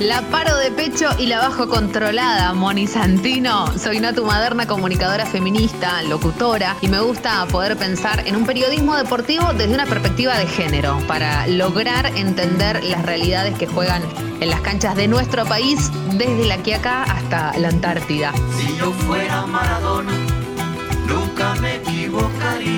la paro de pecho y la bajo controlada, Moni Santino. Soy Natu Maderna, comunicadora feminista, locutora, y me gusta poder pensar en un periodismo deportivo desde una perspectiva de género, para lograr entender las realidades que juegan en las canchas de nuestro país, desde la Quiaca hasta la Antártida. Si yo fuera Maradona, nunca me equivocaría.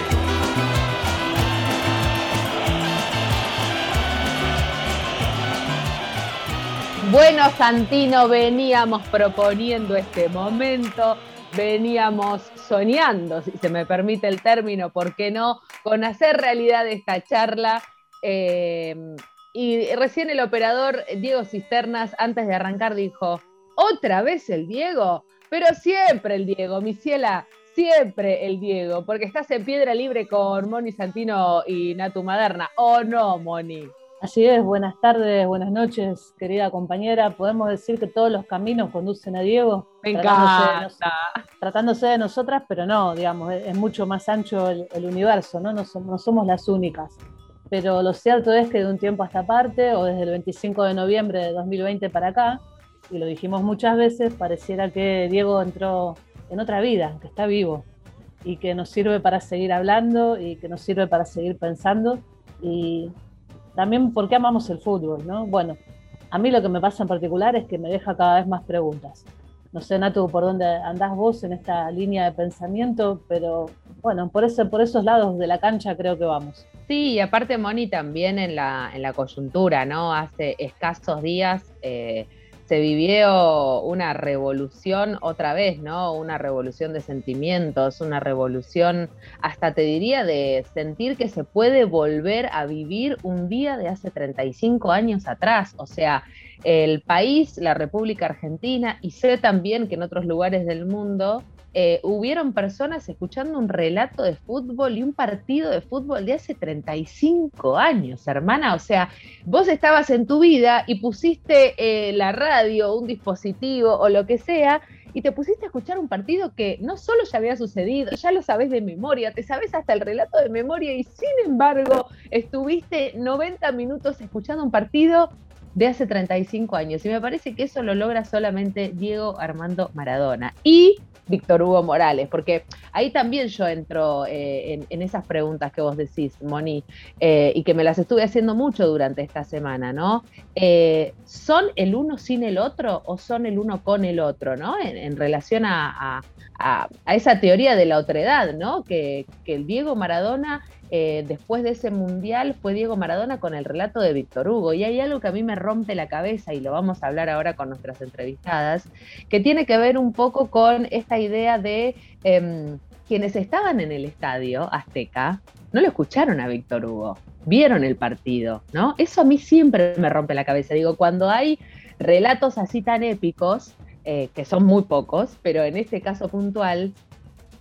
Bueno, Santino, veníamos proponiendo este momento, veníamos soñando, si se me permite el término, ¿por qué no?, con hacer realidad esta charla. Eh, y recién el operador Diego Cisternas, antes de arrancar, dijo, ¿otra vez el Diego? Pero siempre el Diego, mi ciela, siempre el Diego, porque estás en piedra libre con Moni Santino y Natu Maderna, ¿o no, Moni? Así es, buenas tardes, buenas noches, querida compañera. Podemos decir que todos los caminos conducen a Diego. Me encanta. Tratándose de, nosotras, pero no, digamos, es, mucho más ancho el, universo, ¿no? No somos, no somos las únicas. Pero lo cierto es que de un tiempo a esta parte, o desde el 25 de noviembre de 2020 para acá, y lo dijimos muchas veces, pareciera que Diego entró en otra vida, que está vivo y que nos sirve para seguir hablando y que nos sirve para seguir pensando y también porque amamos el fútbol, ¿no? Bueno, a mí lo que me pasa en particular es que me deja cada vez más preguntas. No sé, Natu, por dónde andás vos en esta línea de pensamiento, pero bueno, por, ese, por esos lados de la cancha creo que vamos. Sí, y aparte, Moni, también en la, en la coyuntura, ¿no? Hace escasos días eh, se vivió una revolución otra vez, ¿no? Una revolución de sentimientos, una revolución, hasta te diría, de sentir que se puede volver a vivir un día de hace 35 años atrás. O sea, el país, la República Argentina, y sé también que en otros lugares del mundo eh, hubieron personas escuchando un relato de fútbol y un partido de fútbol de hace 35 años, hermana. O sea, vos estabas en tu vida y pusiste eh, la radio, un dispositivo o lo que sea, y te pusiste a escuchar un partido que no solo ya había sucedido, ya lo sabes de memoria, te sabes hasta el relato de memoria y sin embargo estuviste 90 minutos escuchando un partido de hace 35 años. Y me parece que eso lo logra solamente Diego Armando Maradona. Y Víctor Hugo Morales, porque ahí también yo entro eh, en, esas preguntas que vos decís, Moni, eh, y que me las estuve haciendo mucho durante esta semana, ¿no? Eh, ¿Son el uno sin el otro o son el uno con el otro, ¿no? En, relación a, esa teoría de la otredad, ¿no? Que, que el Diego Maradona eh, después de ese mundial fue Diego Maradona con el relato de Víctor Hugo. Y hay algo que a mí me rompe la cabeza, y lo vamos a hablar ahora con nuestras entrevistadas, que tiene que ver un poco con esta idea de em, quienes estaban en el estadio Azteca, no lo escucharon a Víctor Hugo, vieron el partido, ¿no? Eso a mí siempre me rompe la cabeza. Digo, cuando hay relatos así tan épicos, eh, que son muy pocos, pero en este caso puntual,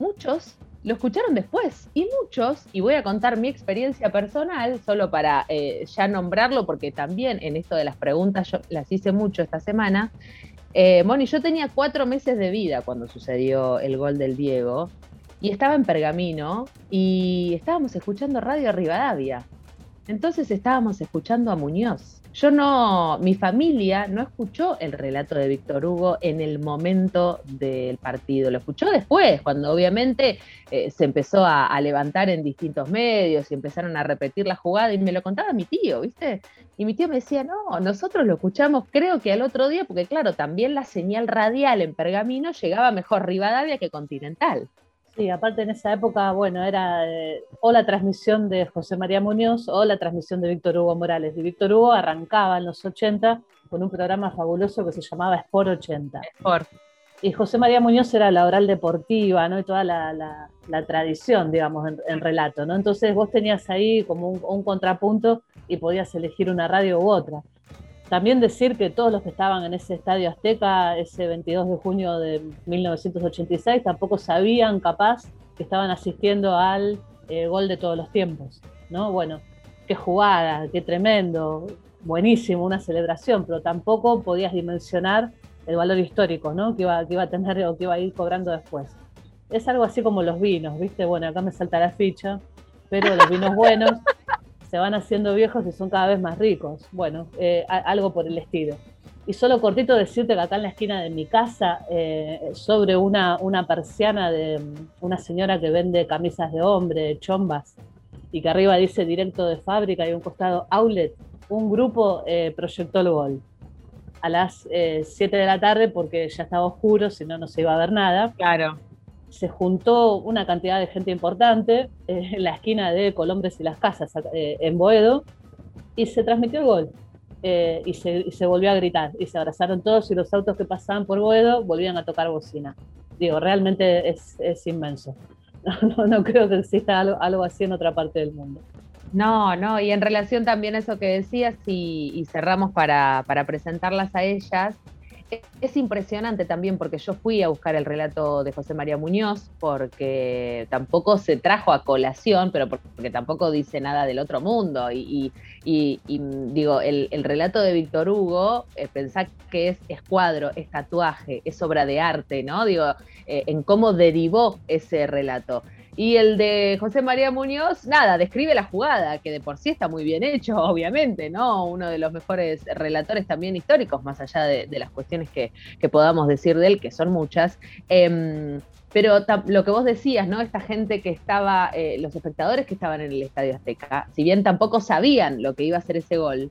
muchos lo escucharon después y muchos, y voy a contar mi experiencia personal, solo para eh, ya nombrarlo, porque también en esto de las preguntas yo las hice mucho esta semana. Eh, Moni, yo tenía cuatro meses de vida cuando sucedió el gol del Diego y estaba en Pergamino y estábamos escuchando Radio Rivadavia. Entonces estábamos escuchando a Muñoz yo no, mi familia no escuchó el relato de Víctor Hugo en el momento del partido, lo escuchó después, cuando obviamente eh, se empezó a, levantar en distintos medios y empezaron a repetir la jugada y me lo contaba mi tío, ¿viste? Y mi tío me decía, no, nosotros lo escuchamos creo que al otro día, porque claro, también la señal radial en Pergamino llegaba mejor Rivadavia que Continental. Sí, aparte en esa época, bueno, era eh, o la transmisión de José María Muñoz o la transmisión de Víctor Hugo Morales. Y Víctor Hugo arrancaba en los 80 con un programa fabuloso que se llamaba Sport 80. Sport. Y José María Muñoz era la oral deportiva, ¿no? Y toda la, tradición, digamos, en, relato, ¿no? Entonces vos tenías ahí como un contrapunto y podías elegir una radio u otra. También decir que todos los que estaban en ese estadio Azteca ese 22 de junio de 1986 tampoco sabían capaz que estaban asistiendo al eh, gol de todos los tiempos, ¿no? Bueno, qué jugada, qué tremendo, buenísimo, una celebración, pero tampoco podías dimensionar el valor histórico, ¿no? Que iba, que iba a tener o que iba a ir cobrando después. Es algo así como los vinos, ¿viste? Bueno, acá me salta la ficha, pero los vinos buenos se van haciendo viejos y son cada vez más ricos. Bueno, eh, algo por el estilo. Y solo cortito decirte que acá en la esquina de mi casa, eh, sobre una, una persiana de mm, una señora que vende camisas de hombre, chombas, y que arriba dice directo de fábrica y un costado outlet, un grupo eh, proyectó el gol a las 7 de la tarde porque ya estaba oscuro, si no, no se iba a ver nada. Claro se juntó una cantidad de gente importante eh, en la esquina de Colombres y las Casas, eh, en Boedo, y se transmitió el gol. Eh, y, se, volvió a gritar, y se abrazaron todos y los autos que pasaban por Boedo volvían a tocar bocina. Digo, realmente es, inmenso. No, creo que exista algo, así en otra parte del mundo. No, no, y en relación también a eso que decías, y, cerramos para, para presentarlas a ellas, es impresionante también porque yo fui a buscar el relato de José María Muñoz porque tampoco se trajo a colación, pero porque tampoco dice nada del otro mundo. Y, digo, el, relato de Víctor Hugo, eh, pensá que es escuadro, es tatuaje, es obra de arte, ¿no? Digo, eh, en cómo derivó ese relato. Y el de José María Muñoz, nada, describe la jugada, que de por sí está muy bien hecho, obviamente, ¿no? Uno de los mejores relatores también históricos, más allá de, las cuestiones que, podamos decir de él, que son muchas. Em, pero lo que vos decías, ¿no? Esta gente que estaba, eh, los espectadores que estaban en el Estadio Azteca, si bien tampoco sabían lo que iba a ser ese gol,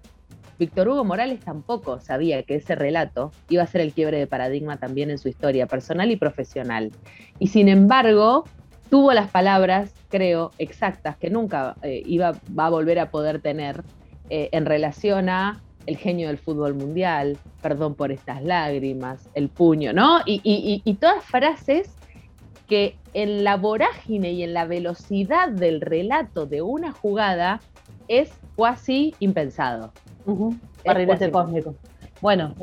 Víctor Hugo Morales tampoco sabía que ese relato iba a ser el quiebre de paradigma también en su historia personal y profesional. Y sin embargo, tuvo las palabras, creo, exactas que nunca eh, iba, va a volver a poder tener eh, en relación a el genio del fútbol mundial, perdón por estas lágrimas, el puño, ¿no? Y, todas frases que en la vorágine y en la velocidad del relato de una jugada es casi impensado. Uh cósmico. Bueno,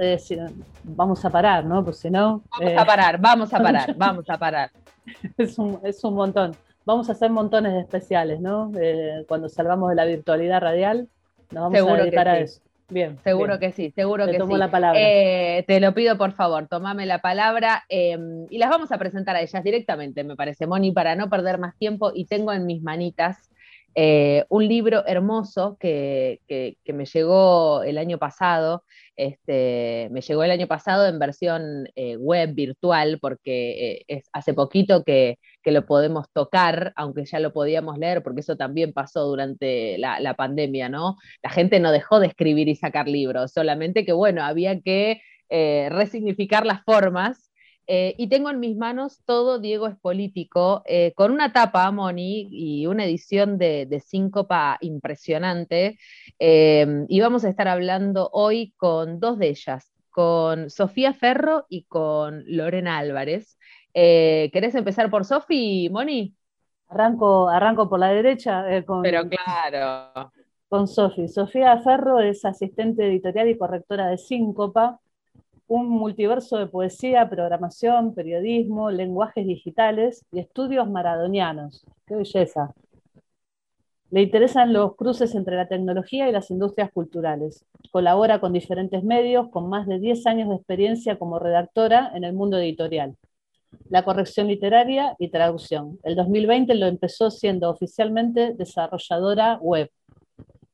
eh, vamos a parar, ¿no? Pues si no. Vamos a parar, vamos a parar, vamos a parar. es, un, es un montón. Vamos a hacer montones de especiales, ¿no? cuando salgamos de la virtualidad radial, nos vamos a dedicar a eso. Bien. Seguro que sí, seguro te que tomo la palabra. Eh, te lo pido por favor, tomame la palabra em, y las vamos a presentar a ellas directamente, me parece, Moni, para no perder más tiempo. Y tengo en mis manitas eh, un libro hermoso que, me llegó el año pasado, este, me llegó el año pasado en versión eh, web virtual, porque eh, es hace poquito que, lo podemos tocar, aunque ya lo podíamos leer, porque eso también pasó durante la, la, pandemia, ¿no? La gente no dejó de escribir y sacar libros, solamente que, bueno, había que resignificar las formas Eh, y tengo en mis manos todo Diego es político, eh, con una tapa, Moni, y una edición de, de síncopa impresionante. Eh, y vamos a estar hablando hoy con dos de ellas, con Sofía Ferro y con Lorena Álvarez. ¿Querés empezar por Sofi, Moni? Arranco, arranco por la derecha. Pero claro. Con Sofi. Sofía Ferro es asistente editorial y correctora de Síncopa un multiverso de poesía, programación, periodismo, lenguajes digitales y estudios maradonianos. ¡Qué belleza! Le interesan los cruces entre la tecnología y las industrias culturales. Colabora con diferentes medios con más de 10 años de experiencia como redactora en el mundo editorial. La corrección literaria y traducción. El 2020 lo empezó siendo oficialmente desarrolladora web.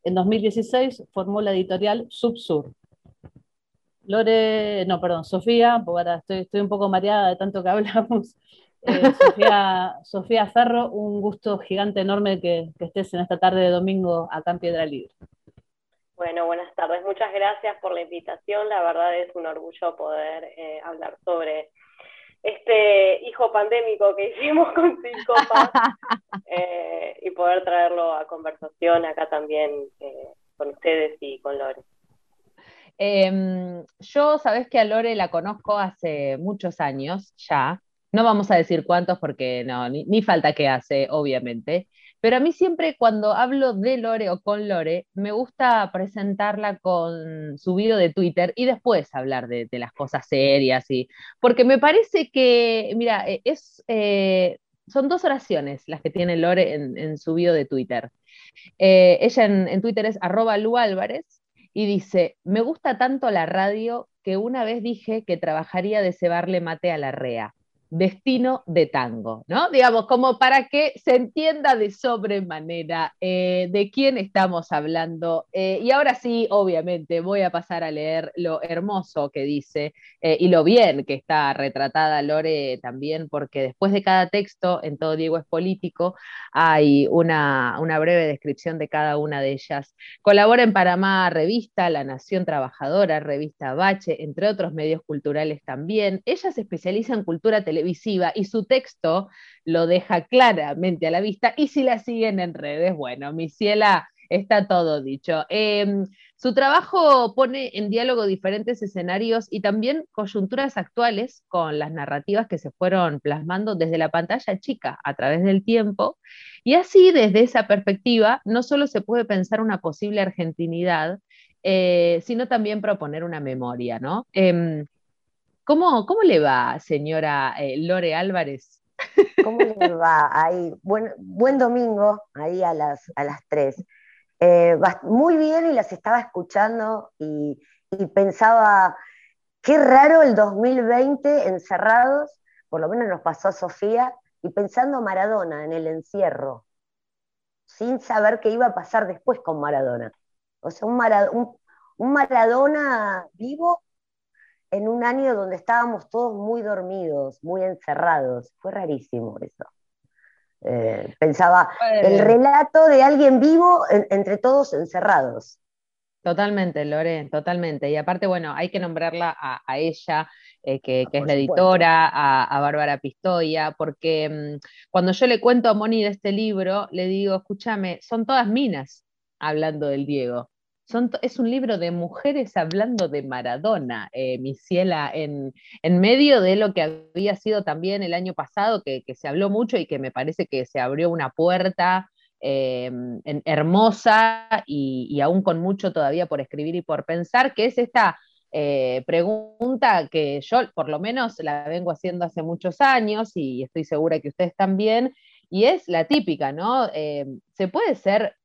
En 2016 formó la editorial Subsur, Lore, no, perdón, Sofía, porque ahora estoy, un poco mareada de tanto que hablamos. Eh, Sofía, Ferro, un gusto gigante, enorme que, estés en esta tarde de domingo acá en Piedra Libre. Bueno, buenas tardes. Muchas gracias por la invitación. La verdad es un orgullo poder eh, hablar sobre este hijo pandémico que hicimos con Cinco eh, y poder traerlo a conversación acá también con ustedes y con Lore. Em, yo, sabes que a Lore la conozco hace muchos años ya. No vamos a decir cuántos porque no, ni, falta que hace, obviamente. Pero a mí siempre cuando hablo de Lore o con Lore, me gusta presentarla con su video de Twitter y después hablar de, las cosas serias. Y, porque me parece que, mira, e, es, eh, son dos oraciones las que tiene Lore en, su video de Twitter. Eh, ella en, Twitter es arroba Lu y dice, me gusta tanto la radio que una vez dije que trabajaría de cebarle mate a la rea destino de tango, ¿no? Digamos, como para que se entienda de sobremanera eh, de quién estamos hablando. Eh, y ahora sí, obviamente, voy a pasar a leer lo hermoso que dice eh, y lo bien que está retratada Lore también, porque después de cada texto, en todo Diego es político, hay una, una breve descripción de cada una de ellas. Colabora en Panamá Revista, La Nación Trabajadora, Revista Bache, entre otros medios culturales también. Ella se especializa en cultura televisiva y su texto lo deja claramente a la vista. Y si la siguen en redes, bueno, mi ciela está todo dicho. Em, su trabajo pone en diálogo diferentes escenarios y también coyunturas actuales con las narrativas que se fueron plasmando desde la pantalla chica a través del tiempo. Y así, desde esa perspectiva, no solo se puede pensar una posible argentinidad, eh, sino también proponer una memoria, ¿no? Em, ¿Cómo, le va, señora eh, Lore Álvarez? ¿Cómo le va? Ahí, buen, buen domingo, ahí a las, a las 3. Eh, muy bien y las estaba escuchando y, pensaba, qué raro el 2020 encerrados, por lo menos nos pasó Sofía, y pensando Maradona en el encierro, sin saber qué iba a pasar después con Maradona. O sea, un, un Maradona vivo en un año donde estábamos todos muy dormidos, muy encerrados. Fue rarísimo eso. Eh, pensaba, el relato de alguien vivo entre todos encerrados. Totalmente, Lore, totalmente. Y aparte, bueno, hay que nombrarla a, ella, eh, que, es la editora, a, Bárbara Pistoia, porque mm, cuando yo le cuento a Moni de este libro, le digo, escúchame, son todas minas hablando del Diego es un libro de mujeres hablando de Maradona, eh, mi ciela, en, medio de lo que había sido también el año pasado, que, se habló mucho y que me parece que se abrió una puerta eh, hermosa y, aún con mucho todavía por escribir y por pensar, que es esta eh, pregunta que yo por lo menos la vengo haciendo hace muchos años y estoy segura que ustedes también, y es la típica, ¿no? ¿Se puede ser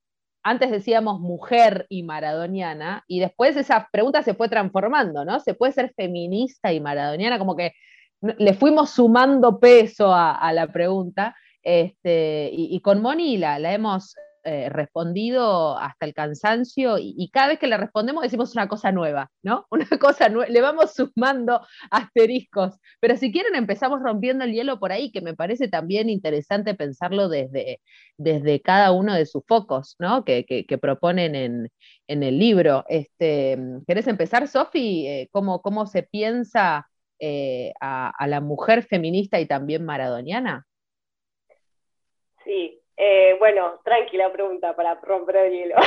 antes decíamos mujer y maradoniana, y después esa pregunta se fue transformando, ¿no? Se puede ser feminista y maradoniana, como que le fuimos sumando peso a, la pregunta, este, y, con Moni la, la hemos eh, respondido hasta el cansancio y, cada vez que le respondemos decimos una cosa nueva, ¿no? Una cosa nueva, le vamos sumando asteriscos, pero si quieren empezamos rompiendo el hielo por ahí, que me parece también interesante pensarlo desde, desde cada uno de sus focos, ¿no? Que, proponen en, el libro. Este, ¿Querés empezar, Sofi? Eh, ¿cómo, se piensa eh, a, la mujer feminista y también maradoniana? Sí, eh, bueno, tranquila pregunta para romper el hielo.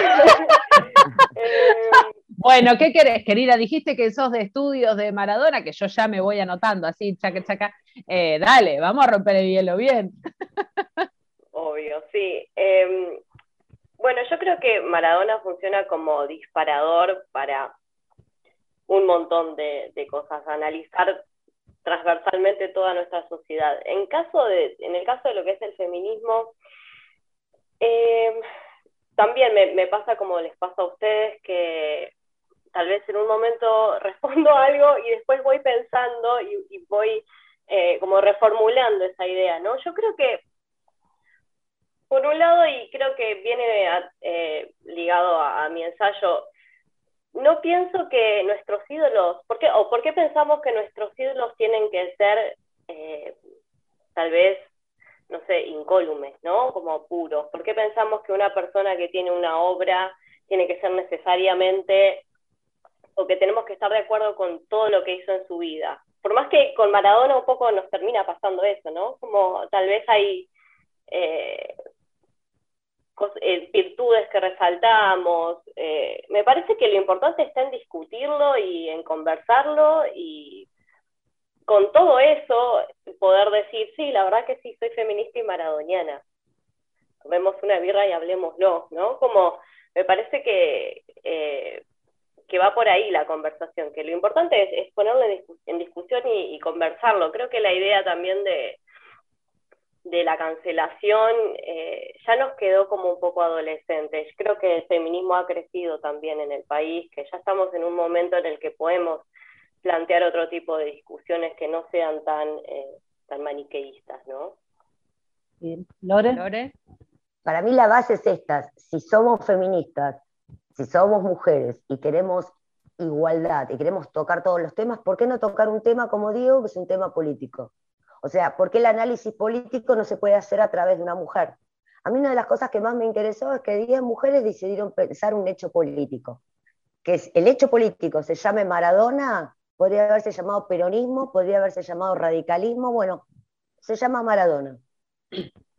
Eh, bueno, ¿qué querés, querida? Dijiste que sos de estudios de Maradona, que yo ya me voy anotando así, chaca, chaca. dale, vamos a romper el hielo bien. Obvio, sí. Em, bueno, yo creo que Maradona funciona como disparador para un montón de, cosas, analizar transversalmente toda nuestra sociedad. En, caso de, en el caso de lo que es el feminismo, em, también me, pasa como les pasa a ustedes que tal vez en un momento respondo algo y después voy pensando y, voy eh, como reformulando esa idea, ¿no? Yo creo que por un lado, y creo que viene eh, ligado a, mi ensayo, no pienso que nuestros ídolos, ¿por qué, o por qué pensamos que nuestros ídolos tienen que ser eh, tal vez, no sé, incólumes, ¿no? Como puros. ¿Por qué pensamos que una persona que tiene una obra tiene que ser necesariamente, o que tenemos que estar de acuerdo con todo lo que hizo en su vida? Por más que con Maradona un poco nos termina pasando eso, ¿no? Como tal vez hay eh, eh, virtudes que resaltamos. Eh, me parece que lo importante está en discutirlo y en conversarlo y con todo eso poder decir, sí, la verdad que sí, soy feminista y maradoniana. Vemos una birra y hablemoslo, ¿no? Como me parece que, eh, que va por ahí la conversación, que lo importante es, ponerlo en, discusión y conversarlo. Creo que la idea también de, de la cancelación eh, ya nos quedó como un poco adolescentes. Creo que el feminismo ha crecido también en el país, que ya estamos en un momento en el que podemos plantear otro tipo de discusiones que no sean tan, eh, tan maniqueístas, ¿no? Bien. ¿Lore? Para mí la base es esta, si somos feministas, si somos mujeres y queremos igualdad y queremos tocar todos los temas, ¿por qué no tocar un tema como digo, que es un tema político? O sea, ¿por qué el análisis político no se puede hacer a través de una mujer? A mí una de las cosas que más me interesó es que 10 mujeres decidieron pensar un hecho político. Que el hecho político se llame Maradona, podría haberse llamado peronismo, podría haberse llamado radicalismo, bueno, se llama Maradona.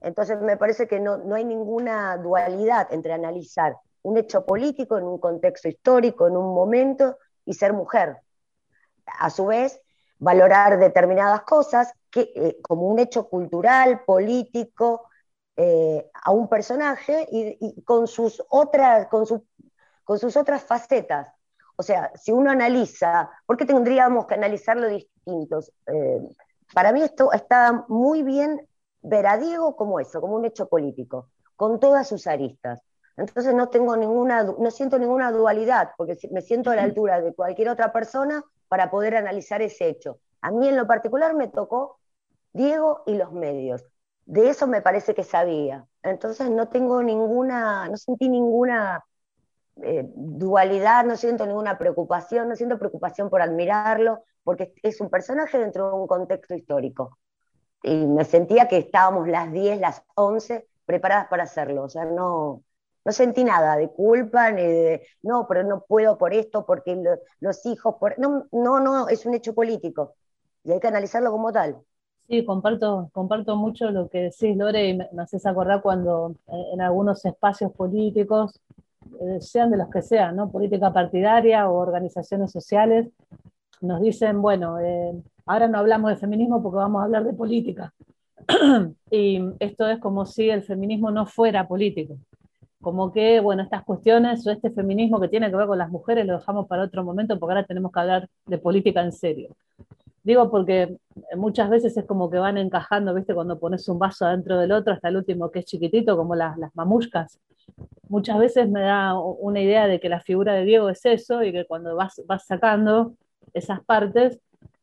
Entonces me parece que no, no hay ninguna dualidad entre analizar un hecho político en un contexto histórico, en un momento, y ser mujer. A su vez, valorar determinadas cosas eh, como un hecho cultural, político, eh, a un personaje y, con, sus otras, con, con sus otras facetas. O sea, si uno analiza, ¿por qué tendríamos que analizarlo distintos? Eh, para mí esto está muy bien ver a Diego como eso, como un hecho político, con todas sus aristas. Entonces no tengo ninguna, no siento ninguna dualidad, porque me siento a la altura de cualquier otra persona para poder analizar ese hecho. A mí en lo particular me tocó Diego y los medios. De eso me parece que sabía. Entonces no tengo ninguna, no sentí ninguna eh, dualidad, no siento ninguna preocupación, no siento preocupación por admirarlo, porque es un personaje dentro de un contexto histórico. Y me sentía que estábamos las 10, las 11 preparadas para hacerlo. O sea, no, no sentí nada de culpa, ni de, no, pero no puedo por esto, porque los hijos, no, no, no, es un hecho político y hay que analizarlo como tal. Sí, comparto, comparto mucho lo que decís, Lore, y me, haces acordar cuando eh, en algunos espacios políticos, sean de los que sean, ¿no? política partidaria o organizaciones sociales, nos dicen, bueno, eh, ahora no hablamos de feminismo porque vamos a hablar de política. y esto es como si el feminismo no fuera político como que, bueno, estas cuestiones o este feminismo que tiene que ver con las mujeres lo dejamos para otro momento porque ahora tenemos que hablar de política en serio. Digo porque muchas veces es como que van encajando, ¿viste? Cuando pones un vaso adentro del otro, hasta el último que es chiquitito, como las, las mamushkas. Muchas veces me da una idea de que la figura de Diego es eso y que cuando vas, vas sacando esas partes,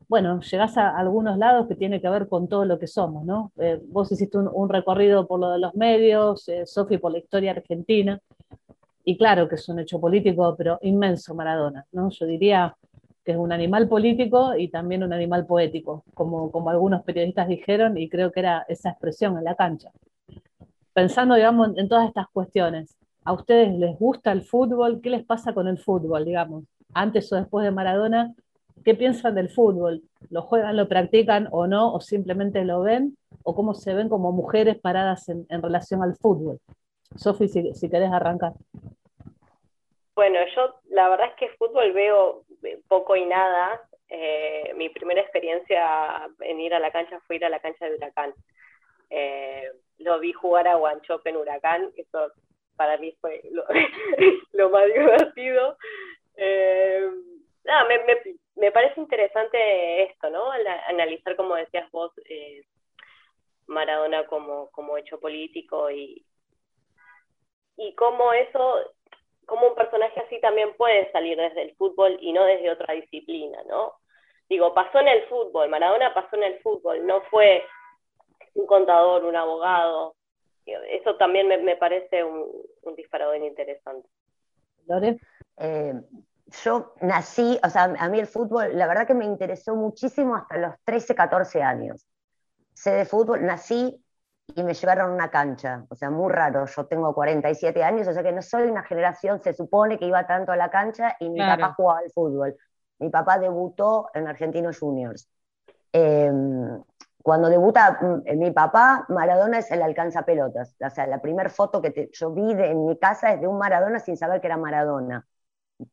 bueno, llegás a algunos lados que tiene que ver con todo lo que somos, ¿no? Eh, vos hiciste un, recorrido por lo de los medios, eh, Sofi por la historia argentina, y claro que es un hecho político, pero inmenso Maradona, ¿no? Yo diría que es un animal político y también un animal poético, como, como algunos periodistas dijeron, y creo que era esa expresión en la cancha. Pensando, digamos, en todas estas cuestiones, ¿a ustedes les gusta el fútbol? ¿Qué les pasa con el fútbol, digamos? Antes o después de Maradona, ¿qué piensan del fútbol? ¿Lo juegan, lo practican o no? ¿O simplemente lo ven? ¿O cómo se ven como mujeres paradas en, relación al fútbol? Sofi, si, si querés arrancar. Bueno, yo la verdad es que fútbol veo poco y nada. Eh, mi primera experiencia en ir a la cancha fue ir a la cancha de Huracán. Eh, lo vi jugar a Guanchope en Huracán, eso para mí fue lo, más divertido. Eh, me, parece interesante esto, ¿no? Analizar, como decías vos, Maradona como, como hecho político y, y cómo eso cómo un personaje así también puede salir desde el fútbol y no desde otra disciplina, ¿no? Digo, pasó en el fútbol, Maradona pasó en el fútbol, no fue un contador, un abogado. Eso también me, parece un, un disparador interesante. Lore. Eh, yo nací, o sea, a mí el fútbol, la verdad que me interesó muchísimo hasta los 13, 14 años. Sé de fútbol, nací y me llevaron a una cancha, o sea, muy raro, yo tengo 47 años, o sea que no soy una generación, se supone que iba tanto a la cancha y mi papá jugaba al fútbol. Mi papá debutó en Argentinos Juniors. Em, cuando debuta mm, mi papá, Maradona es el alcanza pelotas. O sea, la primera foto que yo vi de, en mi casa es de un Maradona sin saber que era Maradona.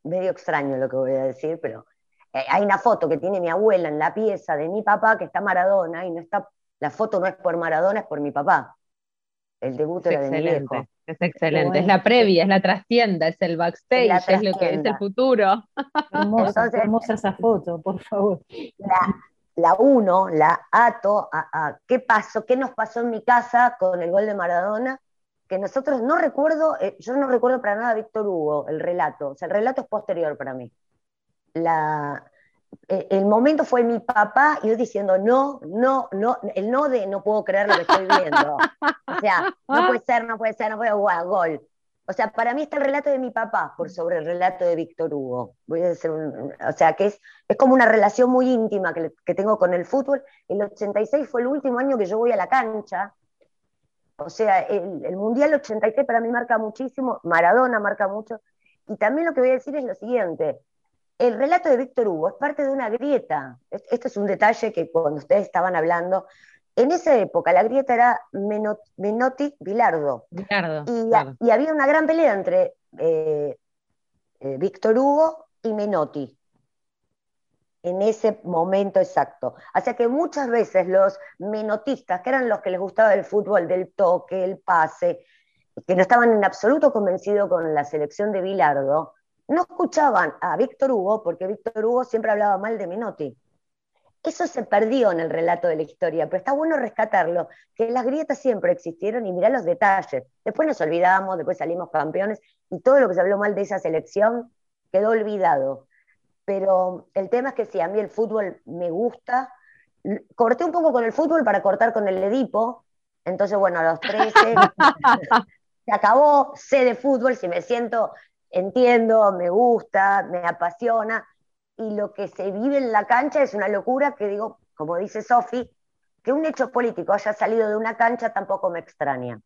Medio extraño lo que voy a decir, pero eh, hay una foto que tiene mi abuela en la pieza de mi papá que está Maradona y no está la foto no es por Maradona, es por mi papá. El debut era de mi viejo. Es excelente, es la previa, es la trastienda, es el backstage, es, lo que es el futuro. Hermosa, esa foto, por favor. La, uno, la ato a, qué pasó, qué nos pasó en mi casa con el gol de Maradona, que nosotros no recuerdo, eh, yo no recuerdo para nada a Víctor Hugo, el relato, o sea, el relato es posterior para mí. La, eh, el momento fue mi papá y yo diciendo, no, no, no, el no de no puedo creer lo que estoy viendo. O sea, no puede ser, no puede ser, no puede ser, gol. O sea, para mí está el relato de mi papá por sobre el relato de Víctor Hugo. Voy a decir o sea, que es, es como una relación muy íntima que, que tengo con el fútbol. El 86 fue el último año que yo voy a la cancha. O sea, el, el Mundial 86 para mí marca muchísimo, Maradona marca mucho. Y también lo que voy a decir es lo siguiente, el relato de Víctor Hugo es parte de una grieta. Este es un detalle que cuando ustedes estaban hablando, en esa época la grieta era Menotti-Bilardo. Y, había una gran pelea entre eh, eh, Víctor Hugo y Menotti en ese momento exacto. Así que muchas veces los menotistas, que eran los que les gustaba el fútbol, del toque, el pase, que no estaban en absoluto convencidos con la selección de Bilardo, no escuchaban a Víctor Hugo porque Víctor Hugo siempre hablaba mal de Menotti. Eso se perdió en el relato de la historia, pero está bueno rescatarlo, que las grietas siempre existieron y mirá los detalles. Después nos olvidamos, después salimos campeones y todo lo que se habló mal de esa selección quedó olvidado. Pero el tema es que si a mí el fútbol me gusta, corté un poco con el fútbol para cortar con el Edipo, entonces bueno, a los 13 se acabó, sé de fútbol, si me siento entiendo, me gusta, me apasiona, y lo que se vive en la cancha es una locura que digo, como dice Sofi, que un hecho político haya salido de una cancha tampoco me extraña.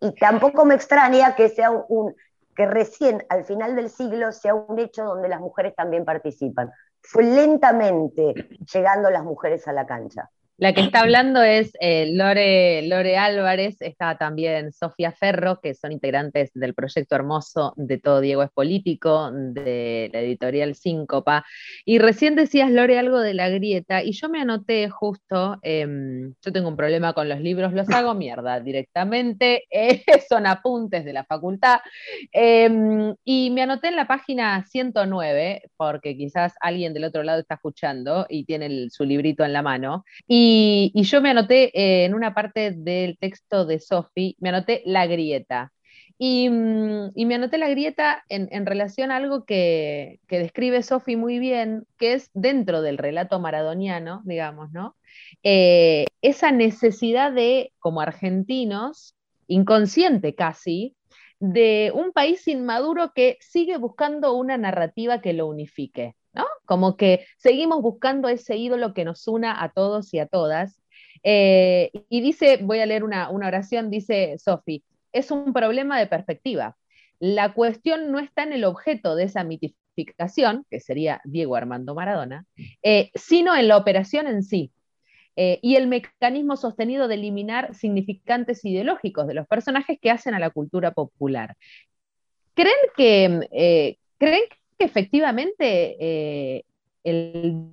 Y tampoco me extraña que sea un, que recién al final del siglo sea un hecho donde las mujeres también participan. Fue lentamente llegando las mujeres a la cancha. La que está hablando es eh, Lore, Lore Álvarez, está también Sofía Ferro, que son integrantes del proyecto hermoso de Todo Diego es Político, de la editorial Síncopa. Y recién decías, Lore, algo de la grieta, y yo me anoté justo, em, yo tengo un problema con los libros, los hago mierda directamente, eh, son apuntes de la facultad, em, y me anoté en la página 109, porque quizás alguien del otro lado está escuchando y tiene su librito en la mano. Y y, yo me anoté eh, en una parte del texto de Sophie, me anoté la grieta. Y, mm, me anoté la grieta en, relación a algo que, describe Sophie muy bien, que es dentro del relato maradoniano, digamos, ¿no? Eh, esa necesidad de, como argentinos, inconsciente casi, de un país inmaduro que sigue buscando una narrativa que lo unifique. ¿No? Como que seguimos buscando ese ídolo que nos una a todos y a todas. Eh, y dice, voy a leer una, oración, dice Sofi, es un problema de perspectiva. La cuestión no está en el objeto de esa personificación, que sería Diego Armando Maradona, eh, sino en la operación en sí. Eh, y el mecanismo sostenido de eliminar significantes ideológicos de los personajes que hacen a la cultura popular. ¿Creen que, ¿creen efectivamente el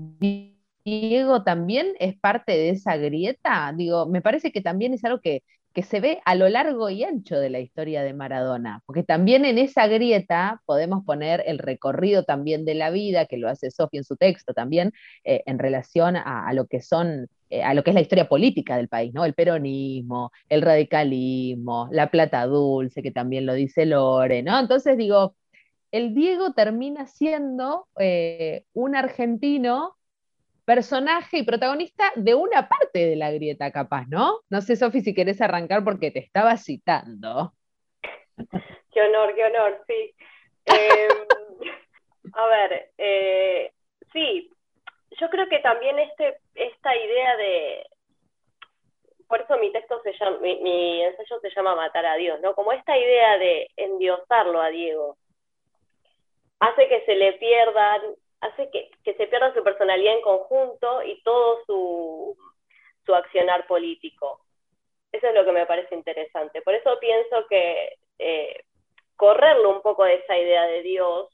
Diego también es parte de esa grieta? Digo, me parece que también es algo que, que se ve a lo largo y ancho de la historia de Maradona, porque también en esa grieta podemos poner el recorrido también de la vida, que lo hace Sofía en su texto también, eh, en relación a, lo que son, eh, a lo que es la historia política del país, ¿no? El peronismo, el radicalismo, la plata dulce, que también lo dice Lore, ¿no? Entonces digo, el Diego termina siendo eh, un argentino personaje y protagonista de una parte de la grieta, capaz, ¿no? No sé, Sofi, si querés arrancar porque te estaba citando. Qué honor, qué honor, sí. Em, a ver, eh, sí, yo creo que también este, esta idea de, por eso mi texto se llama, mi, mi, ensayo se llama Matar a Dios, ¿no? Como esta idea de endiosarlo a Diego hace que se le pierdan hace que, se pierda su personalidad en conjunto y todo su, su accionar político. Eso es lo que me parece interesante. Por eso pienso que eh, correrlo un poco de esa idea de Dios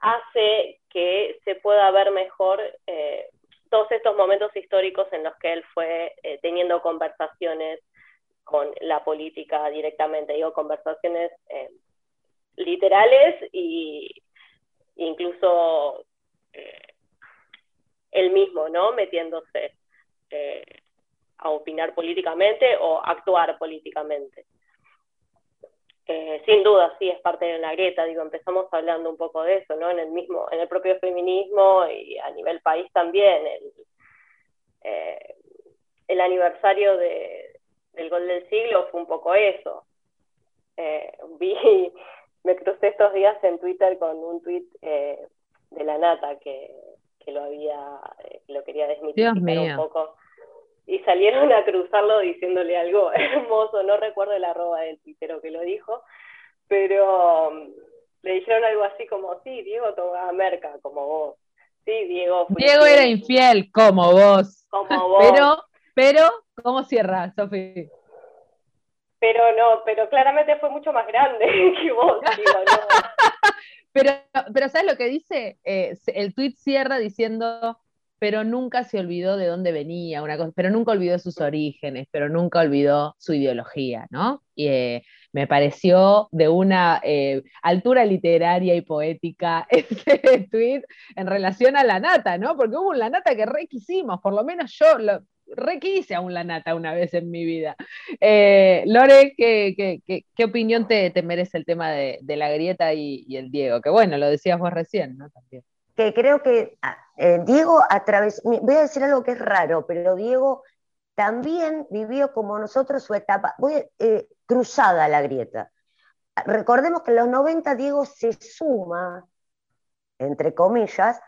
hace que se pueda ver mejor eh, todos estos momentos históricos en los que él fue eh, teniendo conversaciones con la política directamente, digo, conversaciones literales e incluso eh, él mismo, ¿no? Metiéndose eh, a opinar políticamente o actuar políticamente. Eh, sin duda, sí, es parte de una grieta, digo, empezamos hablando un poco de eso, ¿no? En el mismo, en el propio feminismo y a nivel país también, el, el aniversario de, del gol del siglo fue un poco eso. vi, me crucé estos días en Twitter con un tweet de la nata que, lo había, eh, lo quería desmitificar un poco. Y salieron a cruzarlo diciéndole algo hermoso, no recuerdo el arroba del twittero que lo dijo, pero um, le dijeron algo así como, sí, Diego tomaba merca, como vos. Sí, Diego. Diego era infiel, como vos. Como vos. Pero, pero, ¿cómo cierra, Sofi? Pero no, pero claramente fue mucho más grande que vos, digo, no. Pero, pero ¿sabes lo que dice? Eh, el tweet cierra diciendo, pero nunca se olvidó de dónde venía, una cosa, pero nunca olvidó sus orígenes, pero nunca olvidó su ideología, ¿no? Y eh, me pareció de una eh, altura literaria y poética ese tweet en relación a la nata, ¿no? Porque hubo una nata que requisimos, por lo menos yo lo, requise aún la nata una vez en mi vida. Eh, Lore, ¿qué, opinión te, merece el tema de, la grieta y, el Diego? Que bueno, lo decías vos recién, ¿no? También. Que creo que eh, Diego a través, voy a decir algo que es raro, pero Diego también vivió como nosotros su etapa, voy, eh, cruzada la grieta. Recordemos que en los 90 Diego se suma, entre comillas,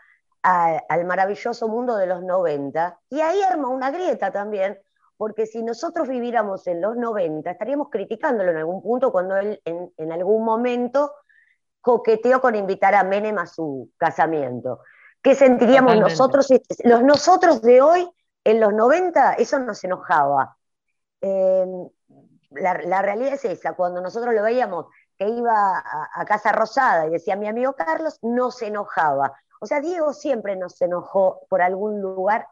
al maravilloso mundo de los 90 y ahí arma una grieta también, porque si nosotros viviéramos en los 90, estaríamos criticándolo en algún punto cuando él en, algún momento coqueteó con invitar a Menem a su casamiento. ¿Qué sentiríamos nosotros? Los nosotros de hoy, en los 90, eso nos enojaba. Em, la, realidad es esa, cuando nosotros lo veíamos que iba a, a, Casa Rosada y decía mi amigo Carlos, no se enojaba. O sea, Diego siempre nos enojó por algún lugar,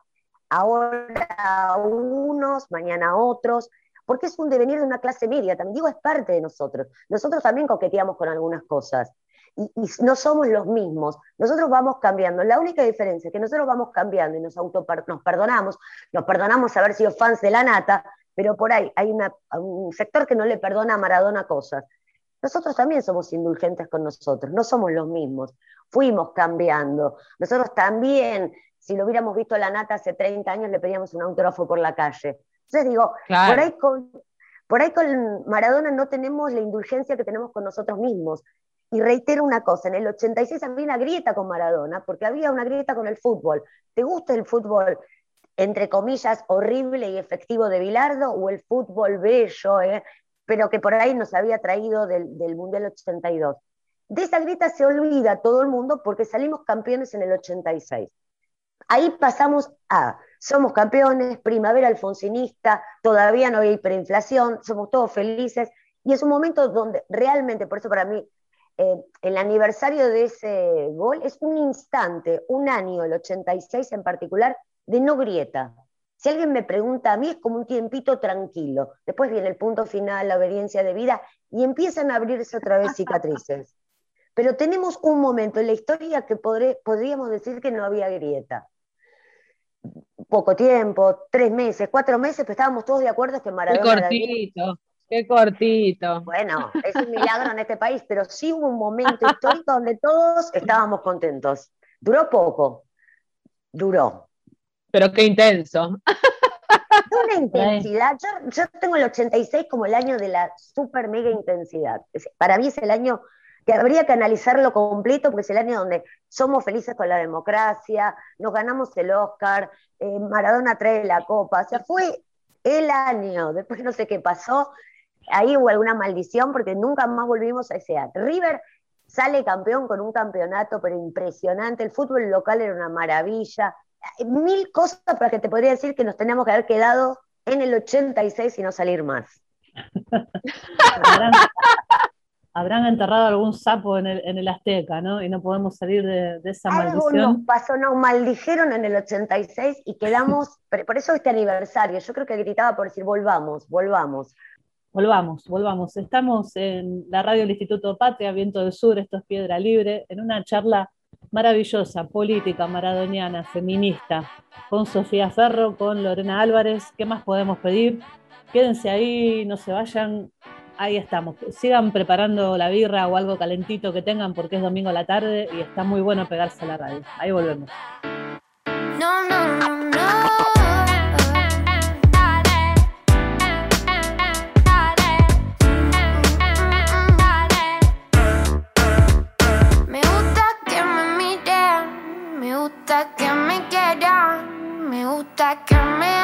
ahora a unos, mañana a otros, porque es un devenir de una clase media, también Diego es parte de nosotros. Nosotros también coqueteamos con algunas cosas. Y, no somos los mismos, nosotros vamos cambiando. La única diferencia es que nosotros vamos cambiando y nos, auto nos perdonamos, nos perdonamos haber sido fans de la nata, pero por ahí hay un sector que no le perdona a Maradona cosas. Nosotros también somos indulgentes con nosotros, no somos los mismos fuimos cambiando. Nosotros también, si lo hubiéramos visto a la nata hace 30 años, le pedíamos un autógrafo por la calle. Entonces digo, por, ahí con, por ahí con Maradona no tenemos la indulgencia que tenemos con nosotros mismos. Y reitero una cosa, en el 86 había una grieta con Maradona, porque había una grieta con el fútbol. ¿Te gusta el fútbol, entre comillas, horrible y efectivo de Bilardo o el fútbol bello, eh? pero que por ahí nos había traído del, del Mundial 82? De esa grieta se olvida todo el mundo porque salimos campeones en el 86. Ahí pasamos a, somos campeones, primavera alfonsinista, todavía no hay hiperinflación, somos todos felices, y es un momento donde realmente, por eso para mí, eh, el aniversario de ese gol es un instante, un año, el 86 en particular, de no grieta. Si alguien me pregunta a mí, es como un tiempito tranquilo. Después viene el punto final, la obediencia de vida, y empiezan a abrirse otra vez cicatrices. Pero tenemos un momento en la historia que podríamos decir que no había grieta. Poco tiempo, tres meses, cuatro meses, pero estábamos todos de acuerdo que Maradona... Qué cortito, qué cortito. Bueno, es un milagro en este país, pero sí hubo un momento histórico donde todos estábamos contentos. Duró poco, duró. Pero qué intenso. Una intensidad. Yo, yo, tengo el 86 como el año de la super mega intensidad. Para mí es el año que habría que analizarlo completo porque es el año donde somos felices con la democracia, nos ganamos el Oscar, eh, Maradona trae la copa, o sea, fue el año, después no sé qué pasó, ahí hubo alguna maldición porque nunca más volvimos a ese año. River sale campeón con un campeonato pero impresionante, el fútbol local era una maravilla, mil cosas para que te podría decir que nos tenemos que haber quedado en el 86 y no salir más. habrán enterrado algún sapo en el, Azteca, ¿no? Y no podemos salir de, esa Algo nos pasó, nos maldijeron en el 86 y quedamos, por eso este aniversario, yo creo que gritaba por decir, volvamos, volvamos. Volvamos, volvamos. Estamos en la radio del Instituto Patria, Viento del Sur, esto es Piedra Libre, en una charla maravillosa, política, maradoniana, feminista, con Sofía Ferro, con Lorena Álvarez. ¿Qué más podemos pedir? Quédense ahí, no se vayan, ahí estamos. Sigan preparando la birra o algo calentito que tengan porque es domingo a la tarde y está muy bueno pegarse a la radio. Ahí volvemos. No, no, no, miren, me gusta que me quieran, me gusta que me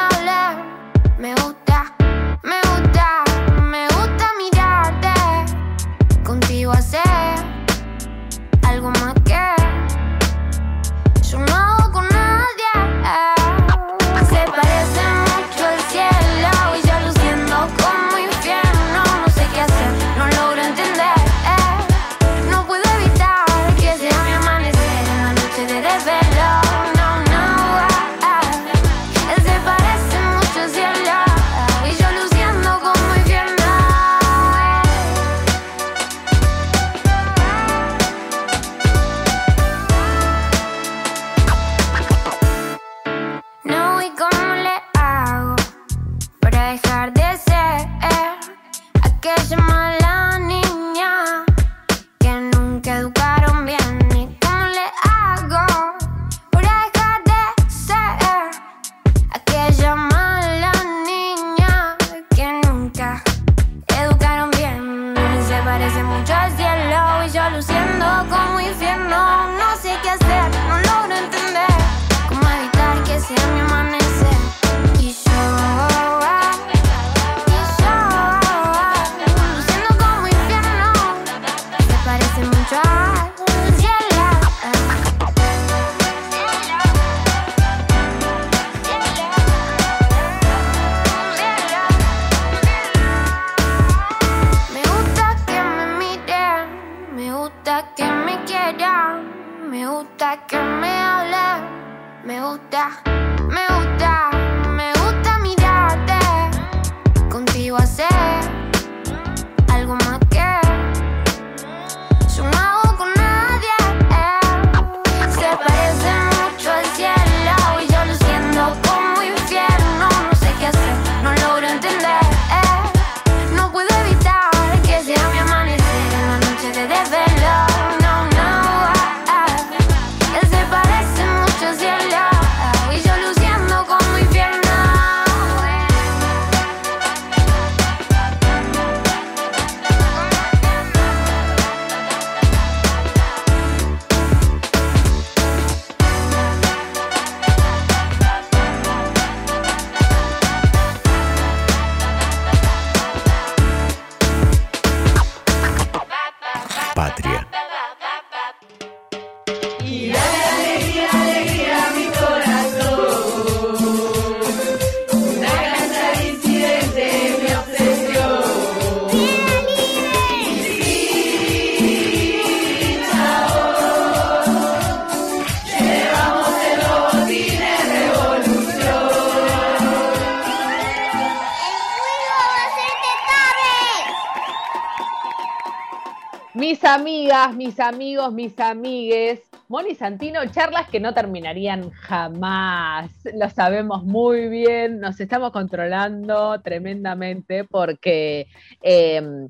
amigos, mis amigues. Moni Santino, charlas que no terminarían jamás. Lo sabemos muy bien, nos estamos controlando tremendamente porque em,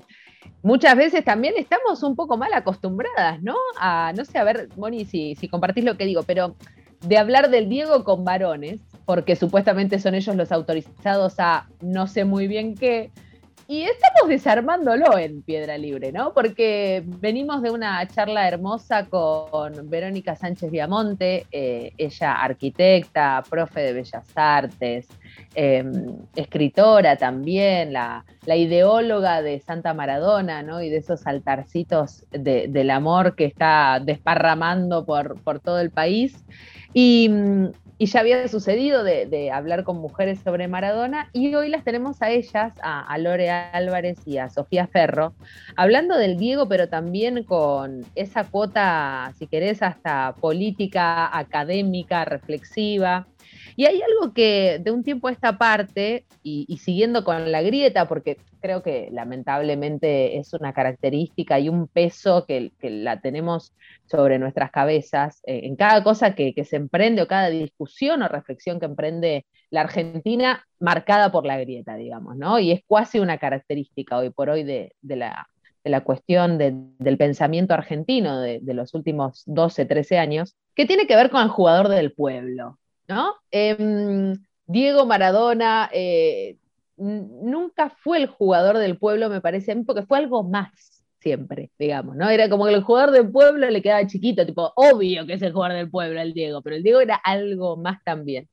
muchas veces también estamos un poco mal acostumbradas, ¿no? A, no sé, a ver, Moni, si, si compartís lo que digo, pero de hablar del Diego con varones, porque supuestamente son ellos los autorizados a no sé muy bien qué y estamos desarmándolo en Piedra Libre, ¿no? Porque venimos de una charla hermosa con Verónica Sánchez Viamonte, eh, ella arquitecta, profe de Bellas Artes, em, escritora también, la, ideóloga de Santa Maradona, ¿no? Y de esos altarcitos del amor que está desparramando por, por todo el país. Y, y ya había sucedido de, hablar con mujeres sobre Maradona y hoy las tenemos a ellas, a, Lore Álvarez y a Sofía Ferro, hablando del Diego, pero también con esa cuota, si querés, hasta política, académica, reflexiva. Y hay algo que de un tiempo a esta parte, y, siguiendo con la grieta, porque creo que lamentablemente es una característica y un peso que, la tenemos sobre nuestras cabezas, eh, en cada cosa que, se emprende o cada discusión o reflexión que emprende la Argentina, marcada por la grieta, digamos, ¿no? Y es casi una característica hoy por hoy de, la, cuestión del pensamiento argentino de, de, los últimos 12, 13 años, que tiene que ver con el jugador del pueblo, ¿no? Em, Diego Maradona eh, nunca fue el jugador del pueblo, me parece a mí, porque fue algo más siempre, digamos, ¿no? Era como que el jugador del pueblo le quedaba chiquito, tipo, obvio que es el jugador del pueblo, el Diego, pero el Diego era algo más también.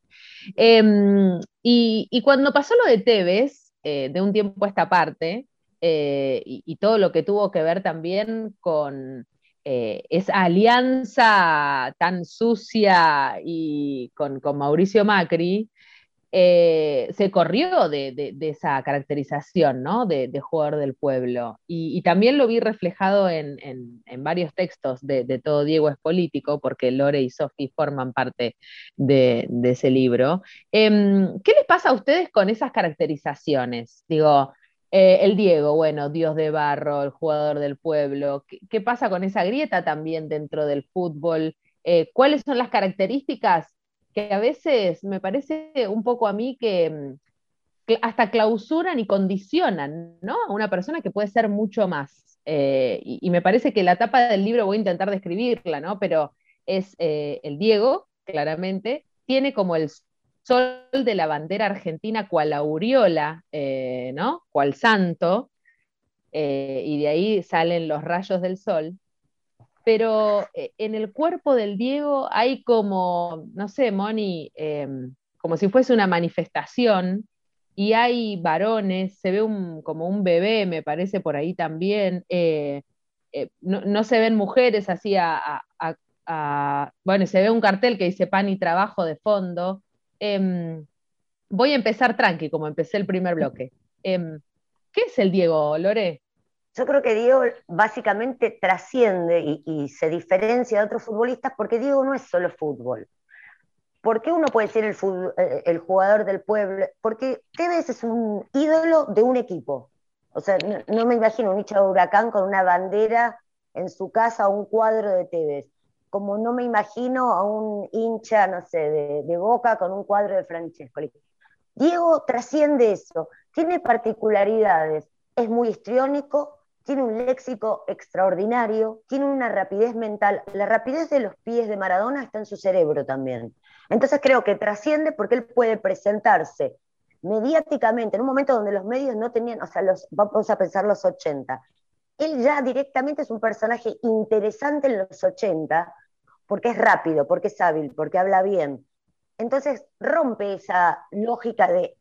Em, y, cuando pasó lo de Tevez, eh, de un tiempo a esta parte, eh, y, todo lo que tuvo que ver también con eh, esa alianza tan sucia y con, Mauricio Macri, eh, se corrió de, esa caracterización ¿no? de, jugador del pueblo. Y, también lo vi reflejado en, varios textos de, Todo Diego es político, porque Lore y Sofi forman parte de, ese libro. Em, ¿Qué les pasa a ustedes con esas caracterizaciones? Digo, eh, el Diego, bueno, Dios de barro, el jugador del pueblo. ¿Qué, pasa con esa grieta también dentro del fútbol? Eh, ¿Cuáles son las características que a veces me parece un poco a mí que mm, hasta clausuran y condicionan ¿no? a una persona que puede ser mucho más? Eh, y, me parece que la tapa del libro voy a intentar describirla, ¿no? Pero es el Diego, claramente, tiene como el sol de la bandera argentina cual aureola, eh, ¿no? Cual santo, eh, y de ahí salen los rayos del sol. Pero eh, en el cuerpo del Diego hay como, no sé, Moni, em, como si fuese una manifestación, y hay varones, se ve como un bebé, me parece por ahí también. No, se ven mujeres así a, Bueno, se ve un cartel que dice pan y trabajo de fondo. Em, voy a empezar tranqui, como empecé el primer bloque. Em, ¿Qué es el Diego, Lore? Yo creo que Diego básicamente trasciende y, se diferencia de otros futbolistas porque Diego no es solo fútbol. ¿Por qué uno puede ser el, eh, el jugador del pueblo? Porque Tevez es un ídolo de un equipo. O sea, no, me imagino un hincha de huracán con una bandera en su casa o un cuadro de Tevez como no me imagino a un hincha, no sé, de, Boca con un cuadro de Francesco. Diego trasciende eso, tiene particularidades, es muy histriónico, tiene un léxico extraordinario, tiene una rapidez mental. La rapidez de los pies de Maradona está en su cerebro también. Entonces creo que trasciende porque él puede presentarse mediáticamente en un momento donde los medios no tenían, o sea, los, vamos a pensar los 80, él ya directamente es un personaje interesante en los 80, porque es rápido, porque es hábil, porque habla bien. Entonces rompe esa lógica de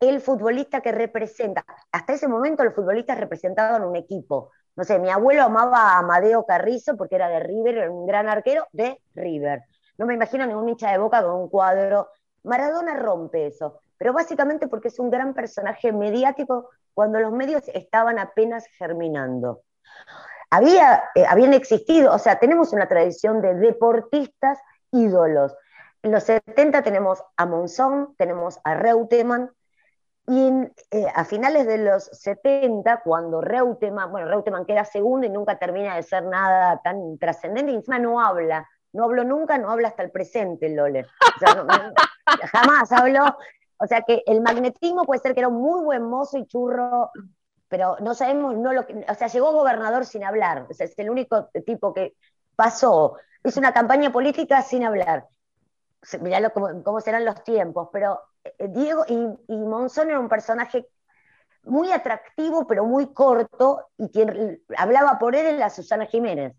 el futbolista que representa. Hasta ese momento los futbolistas representaban un equipo. No sé, mi abuelo amaba a Amadeo Carrizo porque era de River, era un gran arquero de River. No me imagino ningún hincha de boca con un cuadro. Maradona rompe eso, pero básicamente porque es un gran personaje mediático cuando los medios estaban apenas germinando. Había, eh, habían existido, o sea, tenemos una tradición de deportistas ídolos. En los 70 tenemos a Monzón, tenemos a Reutemann, Y eh, a finales de los 70, cuando Reutemann, bueno, Reutemann queda segundo y nunca termina de ser nada tan trascendente, y encima no habla, no habló nunca, no habla hasta el presente, Lole. jamás habló. O sea que el magnetismo puede ser que era un muy buen mozo y churro, pero no sabemos, no lo o sea, llegó gobernador sin hablar. O sea, es el único tipo que pasó. Es una campaña política sin hablar. Mirá cómo, cómo serán los tiempos, pero eh, Diego y, Monzón era un personaje muy atractivo, pero muy corto, y quien hablaba por él era Susana Jiménez.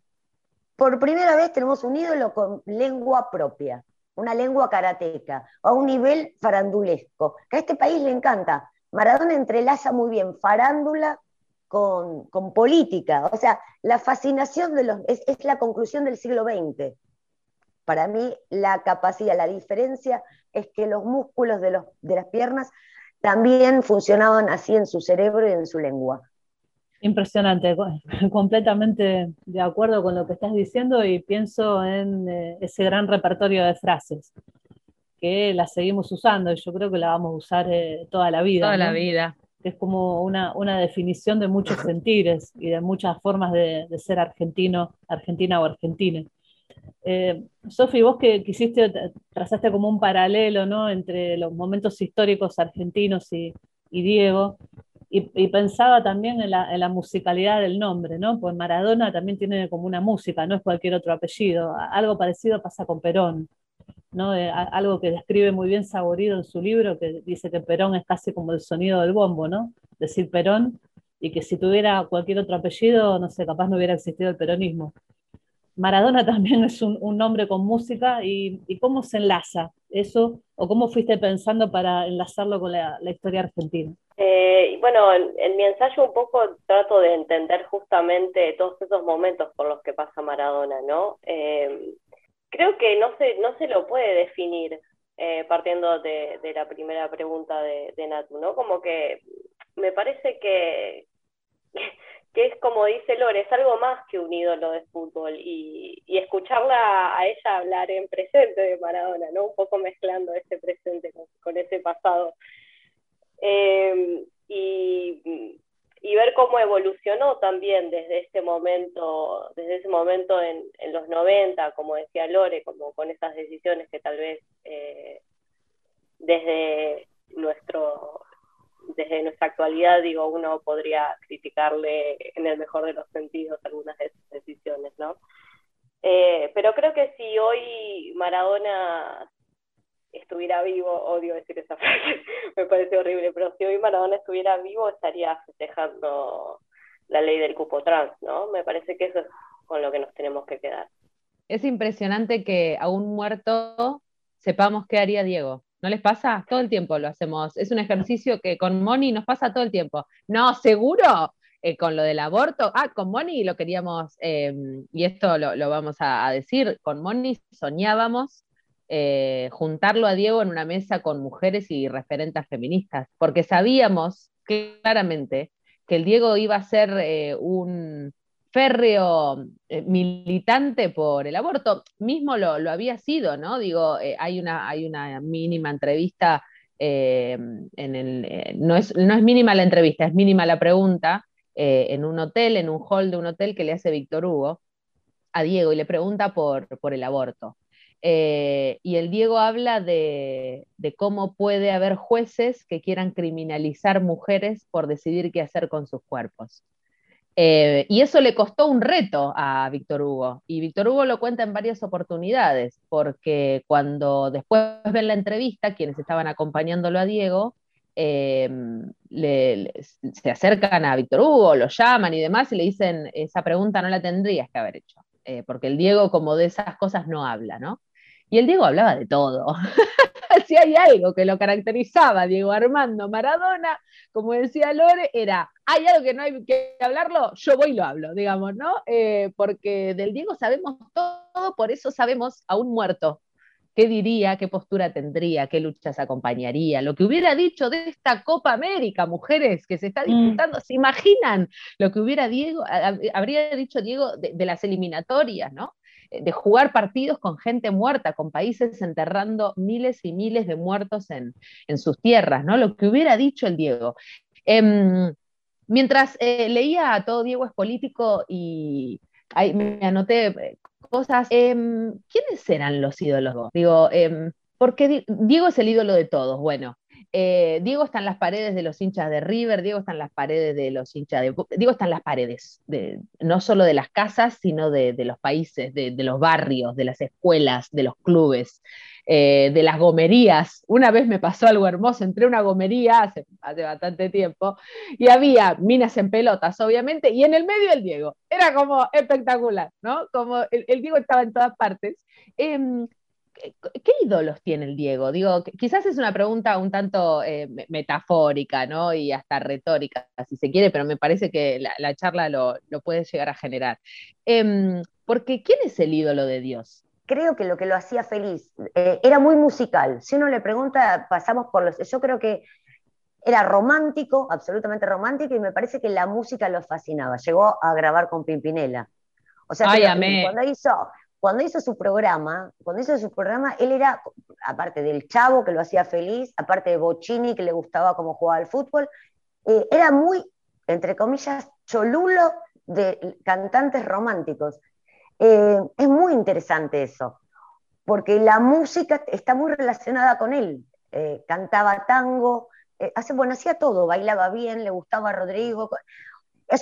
Por primera vez tenemos un ídolo con lengua propia, una lengua karateca, a un nivel farandulesco, que a este país le encanta. Maradona entrelaza muy bien farándula con, política, o sea, la fascinación de los, es, es la conclusión del siglo XX. Para mí, la capacidad, la diferencia es que los músculos de, los, de las piernas también funcionaban así en su cerebro y en su lengua. Impresionante, completamente de acuerdo con lo que estás diciendo y pienso en eh, ese gran repertorio de frases que las seguimos usando y yo creo que la vamos a usar eh, toda la vida. Toda la vida. Es como una, definición de muchos sentires y de muchas formas de, de ser argentino, argentina o argentina. Eh, Sofi, vos que quisiste, trazaste como un paralelo ¿no? entre los momentos históricos argentinos y, Diego, y, pensaba también en la, musicalidad del nombre, ¿no? Pues Maradona también tiene como una música, no es cualquier otro apellido. Algo parecido pasa con Perón, ¿no? algo que describe muy bien Saborido en su libro, que dice que Perón es casi como el sonido del bombo, ¿no? Decir Perón, y que si tuviera cualquier otro apellido, no sé, capaz no hubiera existido el peronismo. Maradona también es un, nombre con música y, cómo se enlaza eso o cómo fuiste pensando para enlazarlo con la, historia argentina. Eh, bueno, en, mi ensayo un poco trato de entender justamente todos esos momentos por los que pasa Maradona, ¿no? Eh, creo que no se, no se lo puede definir eh, partiendo de, la primera pregunta de, de Natu, ¿no? Como que me parece que que es como dice Lore, es algo más que un ídolo de fútbol y, escucharla a ella hablar en presente de Maradona, ¿no? Un poco mezclando ese presente con, ese pasado. Em, y, ver cómo evolucionó también desde ese momento, desde ese momento en, los 90, como decía Lore, como con esas decisiones que tal vez eh, desde nuestro desde nuestra actualidad, digo, uno podría criticarle en el mejor de los sentidos algunas de sus decisiones, ¿no? Eh, pero creo que si hoy Maradona estuviera vivo, odio decir esa frase, me parece horrible, pero si hoy Maradona estuviera vivo estaría festejando la ley del cupo trans, ¿no? Me parece que eso es con lo que nos tenemos que quedar. Es impresionante que a un muerto sepamos qué haría Diego. ¿No les pasa? Todo el tiempo lo hacemos. Es un ejercicio que con Moni nos pasa todo el tiempo. No, seguro. Eh, con lo del aborto, ah, con Moni lo queríamos, em, y esto lo, vamos a, decir, con Moni soñábamos eh, juntarlo a Diego en una mesa con mujeres y referentes feministas, porque sabíamos claramente que el Diego iba a ser eh, un, férreo eh, militante por el aborto, mismo lo, había sido, ¿no? Digo, eh, hay, una, hay una mínima entrevista, eh, en el, no, es, no es mínima la entrevista, es mínima la pregunta, en un hotel, en un hall de un hotel que le hace Víctor Hugo a Diego y le pregunta por, por el aborto. y el Diego habla de, de, cómo puede haber jueces que quieran criminalizar mujeres por decidir qué hacer con sus cuerpos. Eh, y eso le costó un reto a Víctor Hugo. Y Víctor Hugo lo cuenta en varias oportunidades, porque cuando después ven la entrevista, quienes estaban acompañándolo a Diego, eh, se acercan a Víctor Hugo, lo llaman y demás, y le dicen, esa pregunta no la tendrías que haber hecho, eh, porque el Diego como de esas cosas no habla, ¿no? Y el Diego hablaba de todo. si hay algo que lo caracterizaba Diego Armando Maradona, como decía Lore, era, hay algo que no hay que hablarlo, yo voy y lo hablo, digamos, ¿no? Eh, porque del Diego sabemos todo, por eso sabemos a un muerto. ¿Qué diría? ¿Qué postura tendría? ¿Qué luchas acompañaría? Lo que hubiera dicho de esta Copa América, mujeres, que se está mm. disputando, ¿se imaginan lo que hubiera Diego, habría dicho Diego de, de las eliminatorias, ¿no? De jugar partidos con gente muerta, con países enterrando miles y miles de muertos en, sus tierras, ¿no? Lo que hubiera dicho el Diego. Em, mientras eh, leía a todo Diego es político y ahí me anoté eh, cosas, em, ¿quiénes eran los ídolos? Digo, em, porque Diego es el ídolo de todos, bueno. Eh, Diego está en las paredes de los hinchas de River, Diego está en las paredes de los hinchas de... Diego está en las paredes, de, no solo de las casas, sino de, los países, de, los barrios, de las escuelas, de los clubes, eh, de las gomerías. Una vez me pasó algo hermoso, entré a una gomería hace, bastante tiempo y había minas en pelotas, obviamente, y en el medio el Diego. Era como espectacular, ¿no? Como el, Diego estaba en todas partes. Em, ¿qué ídolos tiene el Diego? Digo, quizás es una pregunta un tanto eh, metafórica, ¿no? Y hasta retórica, si se quiere, pero me parece que la, charla lo, puede llegar a generar. Em, porque, ¿quién es el ídolo de Dios? Creo que lo que lo hacía feliz eh, era muy musical. Si uno le pregunta, pasamos por los. Yo creo que era romántico, absolutamente romántico, y me parece que la música lo fascinaba. Llegó a grabar con Pimpinela. O sea, cuando hizo cuando hizo su programa, cuando hizo su programa, él era, aparte del chavo que lo hacía feliz, aparte de Bocini que le gustaba cómo jugaba al fútbol, eh, era muy, entre comillas, cholulo de cantantes románticos. Eh, es muy interesante eso, porque la música está muy relacionada con él. Eh, cantaba tango, hace, bueno, hacía todo, bailaba bien, le gustaba a Rodrigo. O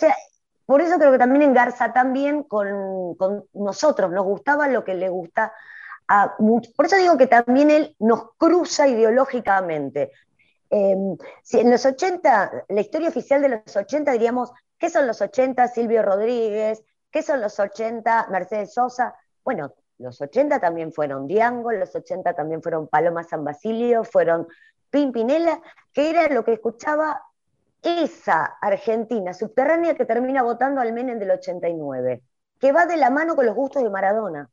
por eso creo que también engarza también con, con nosotros, nos gustaba lo que le gusta a muchos. Por eso digo que también él nos cruza ideológicamente. Em, si en los 80, la historia oficial de los 80 diríamos, ¿qué son los 80 Silvio Rodríguez? ¿Qué son los 80 Mercedes Sosa? Bueno, los 80 también fueron Diango, los 80 también fueron Paloma San Basilio, fueron Pimpinela, que era lo que escuchaba esa Argentina subterránea que termina votando al Menem del 89, que va de la mano con los gustos de Maradona.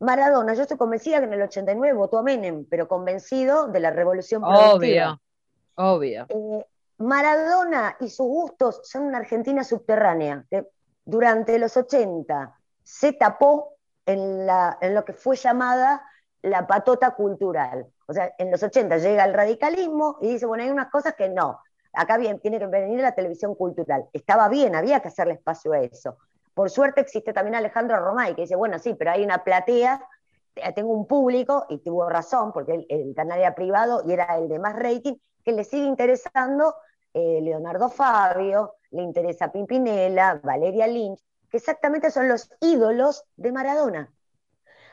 Maradona, yo estoy convencida que en el 89 votó a Menem, pero convencido de la revolución Obvio, obvio. Eh, Maradona y sus gustos son una Argentina subterránea, que durante los 80 se tapó en, la, en lo que fue llamada la patota cultural. O sea, en los 80 llega el radicalismo y dice, bueno, hay unas cosas que no, acá bien, tiene que venir la televisión cultural. Estaba bien, había que hacerle espacio a eso. Por suerte existe también Alejandro Romay, que dice, bueno, sí, pero hay una platea, eh, tengo un público, y tuvo razón, porque el, canal era privado y era el de más rating, que le sigue interesando eh, Leonardo Fabio, le interesa Pimpinela, Valeria Lynch, que exactamente son los ídolos de Maradona.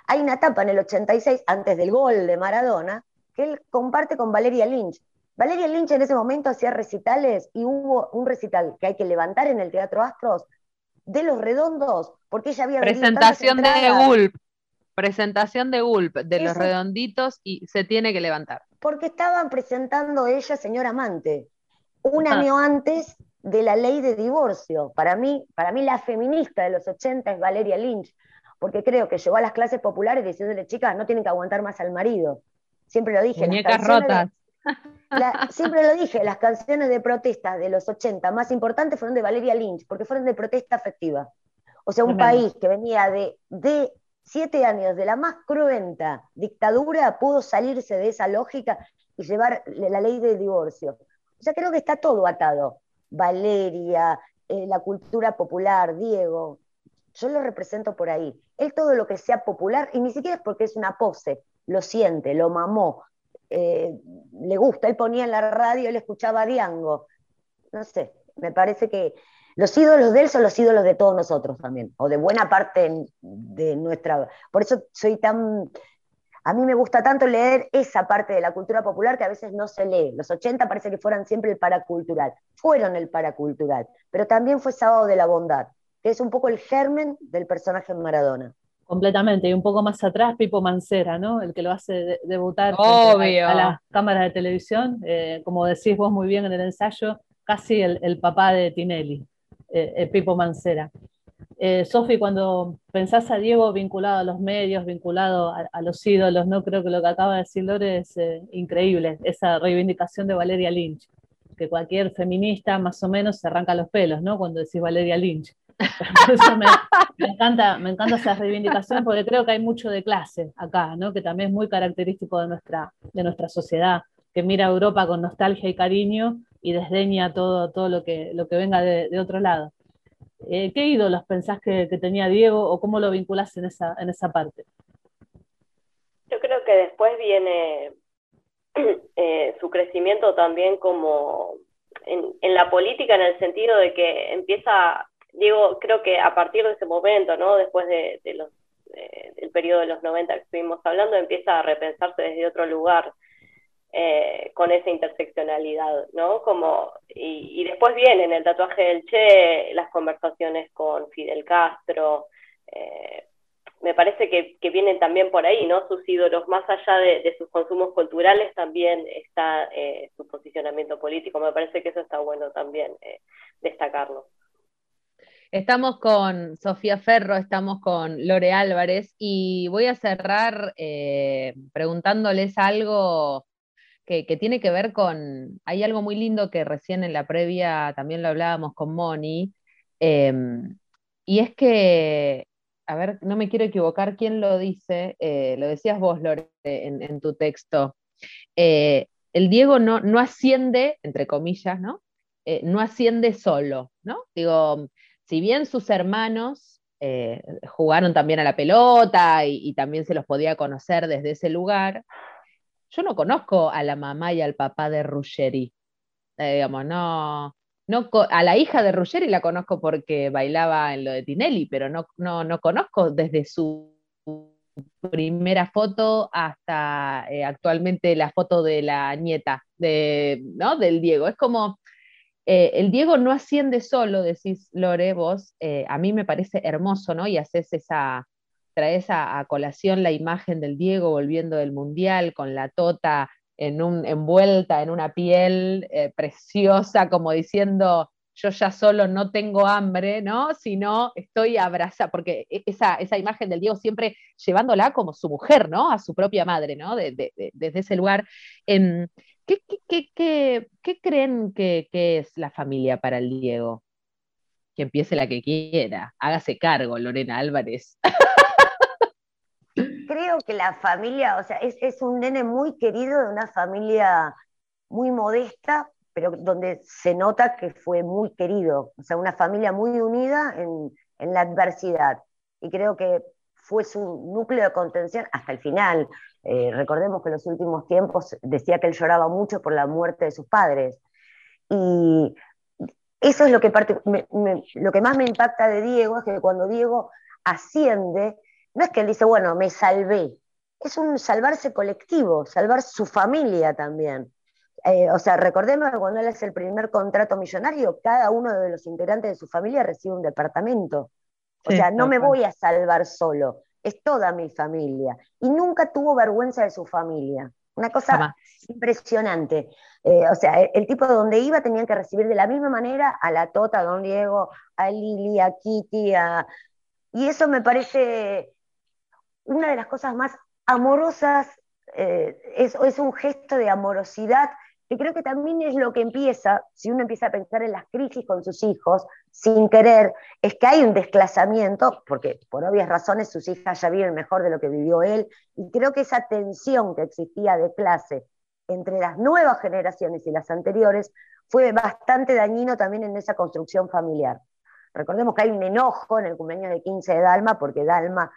Hay una etapa en el 86, antes del gol de Maradona, que él comparte con Valeria Lynch, Valeria Lynch en ese momento hacía recitales y hubo un recital que hay que levantar en el Teatro Astros de los redondos, porque ella había Presentación de Gulp. Presentación de Gulp, de los redonditos, y se tiene que levantar. Porque estaban presentando ella, señor amante, un ah. año antes de la ley de divorcio. Para mí, para mí la feminista de los 80 es Valeria Lynch, porque creo que llegó a las clases populares diciéndole, chicas, no tienen que aguantar más al marido. Siempre lo dije. Muñecas rotas siempre lo dije, las canciones de protesta de los 80 más importantes fueron de Valeria Lynch, porque fueron de protesta afectiva. O sea, un país que venía de, de siete años de la más cruenta dictadura pudo salirse de esa lógica y llevar la ley de divorcio. O sea, creo que está todo atado. Valeria, eh, la cultura popular, Diego, yo lo represento por ahí. Él todo lo que sea popular, y ni siquiera es porque es una pose, lo siente, lo mamó, eh, le gusta. Él ponía en la radio, él escuchaba a Diango. No sé, me parece que los ídolos de él son los ídolos de todos nosotros también, o de buena parte de nuestra... Por eso soy tan... A mí me gusta tanto leer esa parte de la cultura popular que a veces no se lee. Los 80 parece que fueran siempre el paracultural. Fueron el paracultural, pero también fue Sábado de la Bondad, que es un poco el germen del personaje en Maradona. Completamente, y un poco más atrás Pipo Mancera, ¿no? El que lo hace debutar a, las cámaras de televisión, eh, como decís vos muy bien en el ensayo, casi el, papá de Tinelli, eh, eh, Pipo Mancera. Sofi, cuando pensás a Diego vinculado a los medios, vinculado a, los ídolos, ¿no? Creo que lo que acaba de decir Lore es increíble, esa reivindicación de Valeria Lynch, que cualquier feminista más o menos se arranca los pelos, ¿no? Cuando decís Valeria Lynch me, encanta, me encanta esa reivindicación porque creo que hay mucho de clase acá, ¿no? que también es muy característico de nuestra, de nuestra sociedad, que mira a Europa con nostalgia y cariño y desdeña todo, todo lo, que, lo que venga de, otro lado. Eh, ¿Qué ídolos pensás que, tenía Diego o cómo lo vinculás en esa, en esa parte? Yo creo que después viene eh, su crecimiento también como en, la política en el sentido de que empieza digo, creo que a partir de ese momento, ¿no? Después de, los, del periodo de los 90 que estuvimos hablando, empieza a repensarse desde otro lugar. Eh, con esa interseccionalidad, ¿no? Como, y, después vienen el tatuaje del Che, las conversaciones con Fidel Castro, eh, me parece que, vienen también por ahí, ¿no? Sus ídolos, más allá de, sus consumos culturales, también está eh, su posicionamiento político, me parece que eso está bueno también destacarlo. Estamos con Sofía Ferro, estamos con Lore Álvarez y voy a cerrar eh, preguntándoles algo que, tiene que ver con, hay algo muy lindo que recién en la previa también lo hablábamos con Moni, em, y es que, a ver, no me quiero equivocar quién lo dice, eh, lo decías vos, Lore, en, tu texto, eh, el Diego no, no asciende, entre comillas, ¿no? no asciende solo, ¿no? Digo, si bien sus hermanos eh, jugaron también a la pelota y, también se los podía conocer desde ese lugar, yo no conozco a la mamá y al papá de Ruggeri. Eh, digamos, no, no, a la hija de Ruggeri la conozco porque bailaba en lo de Tinelli, pero no, no, no conozco desde su primera foto hasta eh, actualmente la foto de la nieta de, ¿no? del Diego. Es como, eh, el Diego no asciende solo, decís Lore, vos, eh, a mí me parece hermoso, ¿no? Y haces esa, traes a, colación la imagen del Diego volviendo del Mundial con la tota en un, envuelta en una piel eh, preciosa, como diciendo, yo ya solo no tengo hambre, ¿no? Sino estoy abrazada, porque e, esa, esa, imagen del Diego siempre llevándola como su mujer, ¿no? A su propia madre, ¿no? desde ese lugar. Em, ¿Qué, creen que, es la familia para el Diego? Que empiece la que quiera. Hágase cargo, Lorena Álvarez. Creo que la familia, o sea, es, un nene muy querido de una familia muy modesta, pero donde se nota que fue muy querido. O sea, una familia muy unida en, en la adversidad. Y creo que fue su núcleo de contención hasta el final. Eh, recordemos que en los últimos tiempos decía que él lloraba mucho por la muerte de sus padres. Y eso es lo que, lo que más me impacta de Diego, es que cuando Diego asciende, no es que él dice, bueno, me salvé, es un salvarse colectivo, salvar su familia también. Eh, o sea, recordemos que cuando él es el primer contrato millonario, cada uno de los integrantes de su familia recibe un departamento. O sea, no me voy a salvar solo, es toda mi familia. Y nunca tuvo vergüenza de su familia. Una cosa impresionante. Eh, o sea, el, tipo de donde iba tenían que recibir de la misma manera a la Tota, a Don Diego, a Lili, a Kitty, y eso me parece una de las cosas más amorosas, eh, es, es un gesto de amorosidad que creo que también es lo que empieza, si uno empieza a pensar en las crisis con sus hijos, sin querer, es que hay un desplazamiento, porque por obvias razones sus hijas ya viven mejor de lo que vivió él, y creo que esa tensión que existía de clase entre las nuevas generaciones y las anteriores fue bastante dañino también en esa construcción familiar. Recordemos que hay un enojo en el cumpleaños de 15 de Dalma, porque Dalma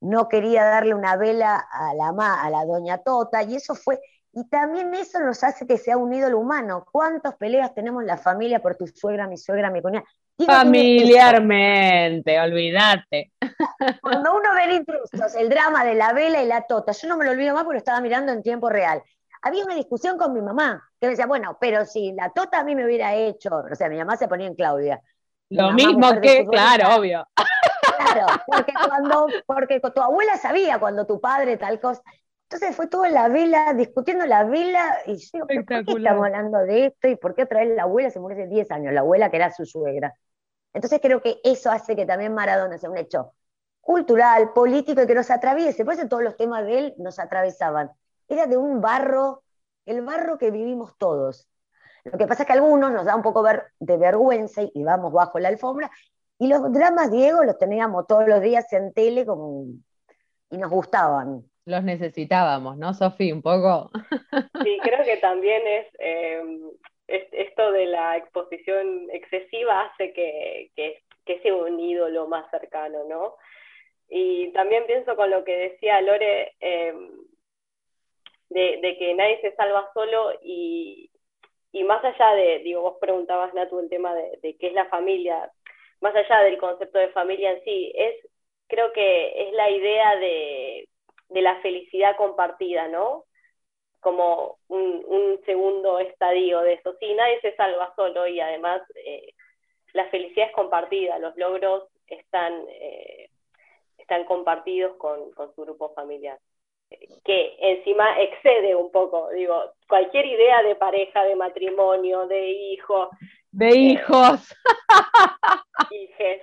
no quería darle una vela a la, a la doña Tota, y eso fue, y también eso nos hace que sea un ídolo humano. ¿Cuántas peleas tenemos en la familia por tu suegra, mi suegra, mi cuñada? Familiarmente, olvídate. Cuando uno ve intrusos, el drama de la vela y la tota, yo no me lo olvido más porque lo estaba mirando en tiempo real. Había una discusión con mi mamá, que me decía, bueno, pero si la tota a mí me hubiera hecho, o sea, mi mamá se ponía en Claudia. Lo mismo que, claro, obvio. Claro, porque cuando, porque tu abuela sabía cuando tu padre tal cosa. Entonces fue todo la vela, discutiendo la vela, y yo, ¿por qué estamos hablando de esto? ¿Y por qué otra vez la abuela se murió hace 10 años? La abuela que era su suegra. Entonces creo que eso hace que también Maradona sea un hecho cultural, político y que nos atraviese. Por eso todos los temas de él nos atravesaban. Era de un barro, el barro que vivimos todos. Lo que pasa es que a algunos nos da un poco de vergüenza y vamos bajo la alfombra Y los dramas, Diego, los teníamos todos los días en tele como, y nos gustaban. Los necesitábamos, ¿no, Sofi? Un poco. Sí, creo que también em, es, esto de la exposición excesiva hace que, que, que sea un ídolo más cercano, ¿no? Y también pienso con lo que decía Lore, em, de, que nadie se salva solo y, más allá de, digo, vos preguntabas, Natu, el tema de, qué es la familia, más allá del concepto de familia en sí, es, creo que es la idea de, la felicidad compartida, ¿no? Como un, segundo estadio de eso. Sí, nadie se salva solo y además eh, la felicidad es compartida, los logros están, eh, están compartidos con, con su grupo familiar que encima excede un poco, digo, cualquier idea de pareja, de matrimonio, de hijo. De eh, hijos. Hijes.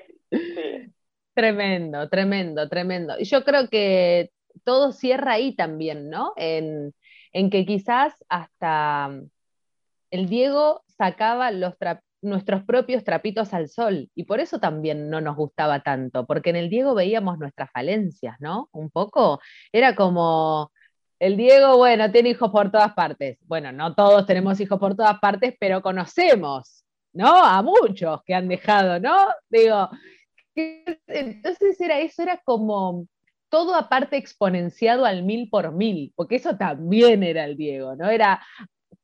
Tremendo, tremendo, tremendo. Y yo creo que todo cierra ahí también, ¿no? En, que quizás hasta el Diego sacaba nuestros propios trapitos al sol y por eso también no nos gustaba tanto, porque en el Diego veíamos nuestras falencias, ¿no? Un poco, era como, el Diego, bueno, tiene hijos por todas partes. Bueno, no todos tenemos hijos por todas partes, pero conocemos, ¿no? A muchos que han dejado, ¿no? Digo, entonces era eso, era como todo aparte exponenciado al mil por mil, porque eso también era el Diego, ¿no? Era,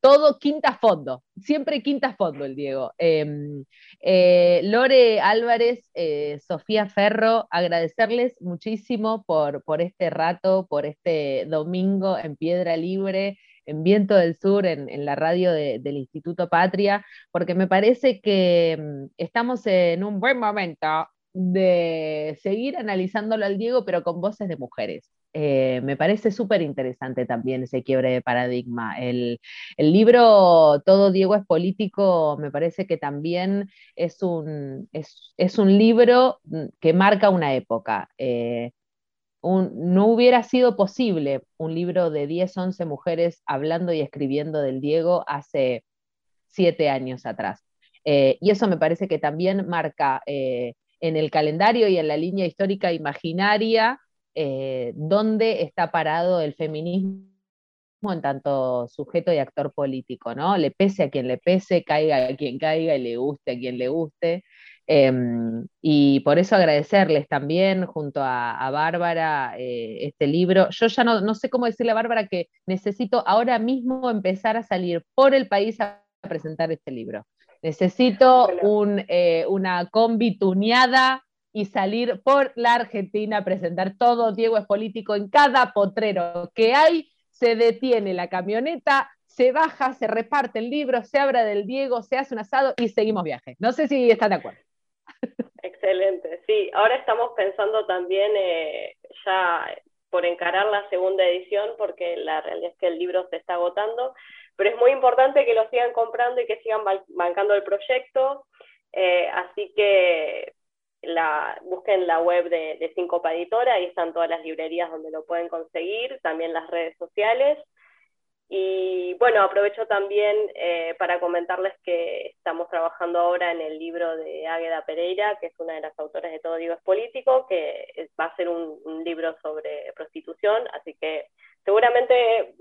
todo quinta fondo, siempre quinta fondo el Diego. Em, eh, Lore Álvarez, eh, Sofía Ferro, agradecerles muchísimo por, por este rato, por este domingo en Piedra Libre, en Viento del Sur, en, la radio del Instituto Patria, porque me parece que em, estamos en un buen momento de seguir analizándolo al Diego, pero con voces de mujeres. Eh, me parece súper interesante también ese quiebre de paradigma. El, libro Todo Diego es político me parece que también es un, es, un libro mm, que marca una época. Eh, no hubiera sido posible un libro de 10, 11 mujeres hablando y escribiendo del Diego hace siete años atrás. Eh, y eso me parece que también marca en el calendario y en la línea histórica imaginaria eh, dónde está parado el feminismo en tanto sujeto y actor político, ¿no? Le pese a quien le pese, caiga a quien caiga y le guste a quien le guste. Em, y por eso agradecerles también junto a, Bárbara eh, este libro. Yo ya no, no, sé cómo decirle a Bárbara que necesito ahora mismo empezar a salir por el país a presentar este libro. Necesito un, eh, una combi tuneada y salir por la Argentina a presentar todo. Diego es político en cada potrero que hay, se detiene la camioneta, se baja, se reparte el libro, se abre del Diego, se hace un asado y seguimos viaje. No sé si están de acuerdo. Excelente, sí. Ahora estamos pensando también eh, ya por encarar la segunda edición, porque la realidad es que el libro se está agotando, pero es muy importante que lo sigan comprando y que sigan bancando el proyecto. Eh, así que busquen la web de, de Cincopa ahí están todas las librerías donde lo pueden conseguir, también las redes sociales. Y bueno, aprovecho también eh, para comentarles que estamos trabajando ahora en el libro de Águeda Pereira, que es una de las autoras de Todo Digo es Político, que va a ser un, un libro sobre prostitución, así que seguramente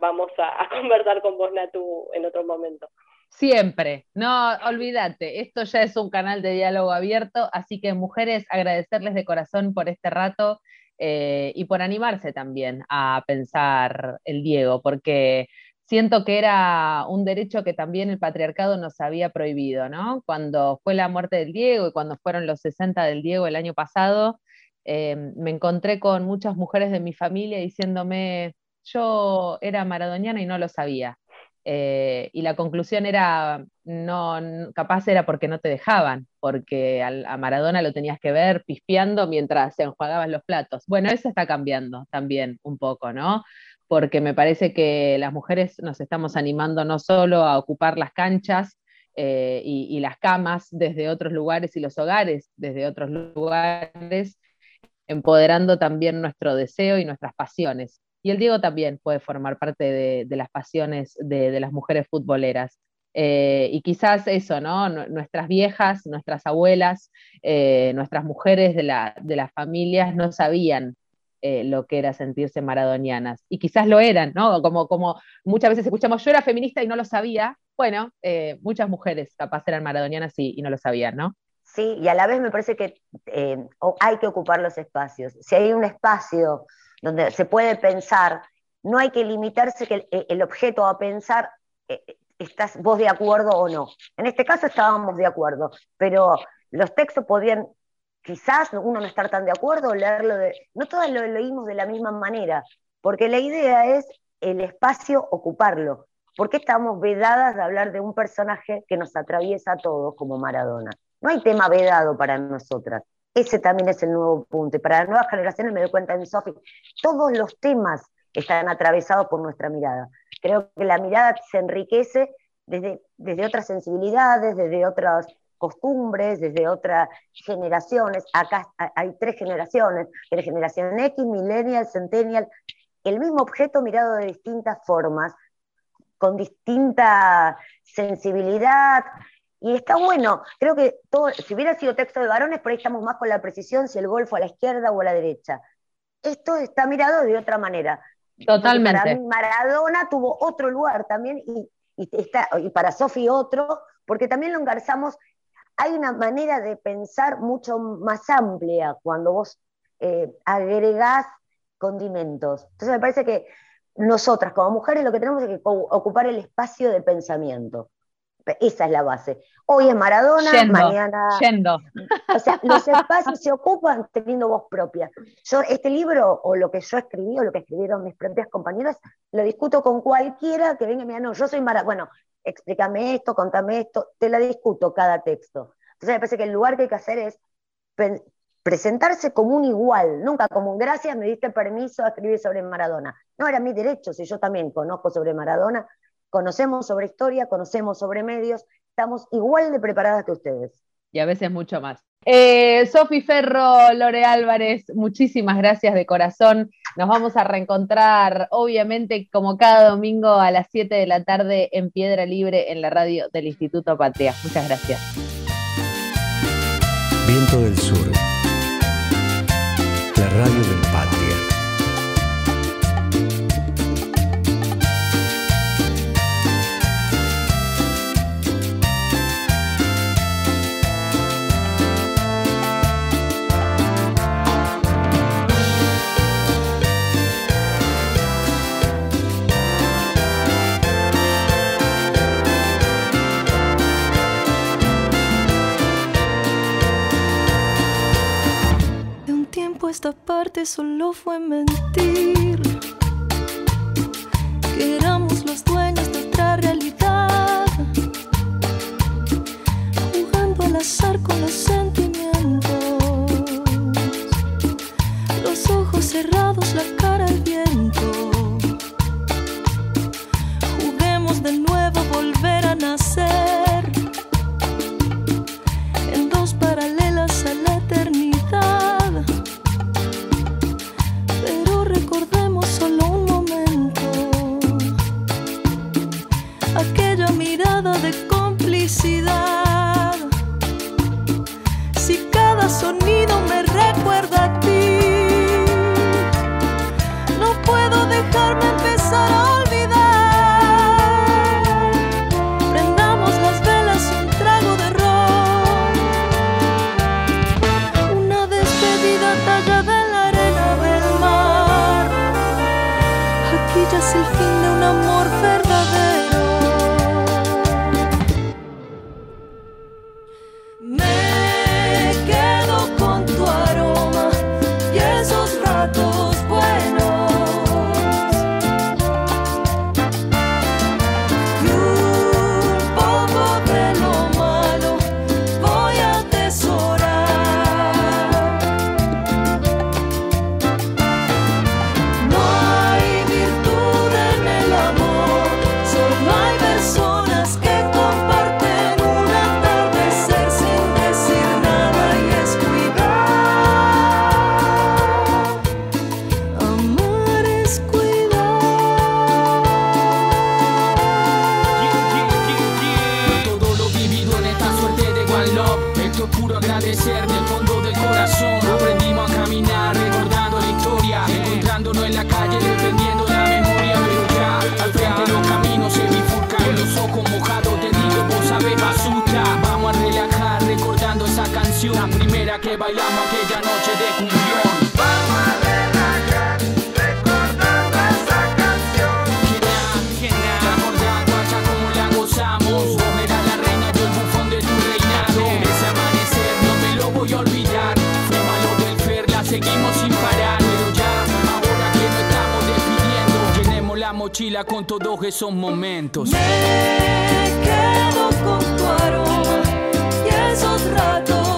vamos a, conversar con vos, Natu, en otro momento. Siempre, no, olvídate, esto ya es un canal de diálogo abierto, así que mujeres, agradecerles de corazón por este rato eh, y por animarse también a pensar el Diego, porque siento que era un derecho que también el patriarcado nos había prohibido, ¿no? Cuando fue la muerte del Diego y cuando fueron los 60 del Diego el año pasado, eh, me encontré con muchas mujeres de mi familia diciéndome, yo era maradoniana y no lo sabía. Eh, y la conclusión era, no, capaz era porque no te dejaban, porque a Maradona lo tenías que ver pispeando mientras se enjuagaban los platos. Bueno, eso está cambiando también un poco, ¿no? Porque me parece que las mujeres nos estamos animando no solo a ocupar las canchas eh, y, y las camas desde otros lugares y los hogares desde otros lugares, empoderando también nuestro deseo y nuestras pasiones. Y el Diego también puede formar parte de, las pasiones de, las mujeres futboleras. Eh, y quizás eso, ¿no? Nuestras viejas, nuestras abuelas, eh, nuestras mujeres de, las familias no sabían eh, lo que era sentirse maradonianas. Y quizás lo eran, ¿no? Como, como muchas veces escuchamos, yo era feminista y no lo sabía. Bueno, muchas mujeres capaz eran maradonianas y, no lo sabían, ¿no? Sí, y a la vez me parece que hay que ocupar los espacios. Si hay un espacio donde se puede pensar, no hay que limitarse que el objeto a pensar estás vos de acuerdo o no. En este caso estábamos de acuerdo, pero los textos podían, quizás uno no estar tan de acuerdo, leerlo de... No todos lo leímos de la misma manera, porque la idea es el espacio ocuparlo. ¿Por qué estamos vedadas de hablar de un personaje que nos atraviesa a todos como Maradona? No hay tema vedado para nosotras. Ese también es el nuevo punto. Y para las nuevas generaciones, me doy cuenta en Sofi, todos los temas están atravesados por nuestra mirada. Creo que la mirada se enriquece desde, desde otras sensibilidades, desde otras costumbres, desde otras generaciones. Acá hay tres generaciones, generación X, millennial, centennial, el mismo objeto mirado de distintas formas, con distinta sensibilidad, y está bueno. Creo que todo, si hubiera sido texto de varones, por ahí estamos más con la precisión si el golfo a la izquierda o a la derecha. Esto está mirado de otra manera. Totalmente. para mí Maradona tuvo otro lugar también y, está, y para Sofi otro, porque también lo engarzamos. Hay una manera de pensar mucho más amplia cuando vos eh, agregás condimentos. Entonces me parece que nosotras como mujeres lo que tenemos es que ocupar el espacio de pensamiento. Esa es la base. Hoy es Maradona, mañana. Yendo. O sea, los espacios se ocupan teniendo voz propia. Yo, este libro, o lo que yo escribí, o lo que escribieron mis propias compañeras, lo discuto con cualquiera que venga y me diga, no, yo soy Maradona. Bueno, explícame esto, contame esto, te la discuto cada texto. Entonces me parece que el lugar que hay que hacer es presentarse como un igual, nunca como un gracias, me diste permiso a escribir sobre Maradona. No era mi derecho, si yo también conozco sobre Maradona, conocemos sobre historia, conocemos sobre medios, estamos igual de preparadas que ustedes. Y a veces mucho más. Eh, Sofi Ferro, Lore Álvarez, muchísimas gracias de corazón. Nos vamos a reencontrar, obviamente, como cada domingo a las 7 de la tarde en Piedra Libre en la radio del Instituto Patria. Muchas gracias. Viento del Sur, la radio del esta parte solo fue mentir. Que éramos bailamos aquella noche de cumbión. Vamos a relajar, recordando esa canción. Genial, genial, te acordás, guacha, la gozamos. Vos eras la reina, yo el bufón de tu reinado. Ese amanecer no me lo voy a olvidar. Fue malo del fer, la seguimos sin parar. Pero ya, ahora que nos estamos despidiendo, llenemos la mochila con todos esos momentos. Me quedo con tu aroma y esos ratos.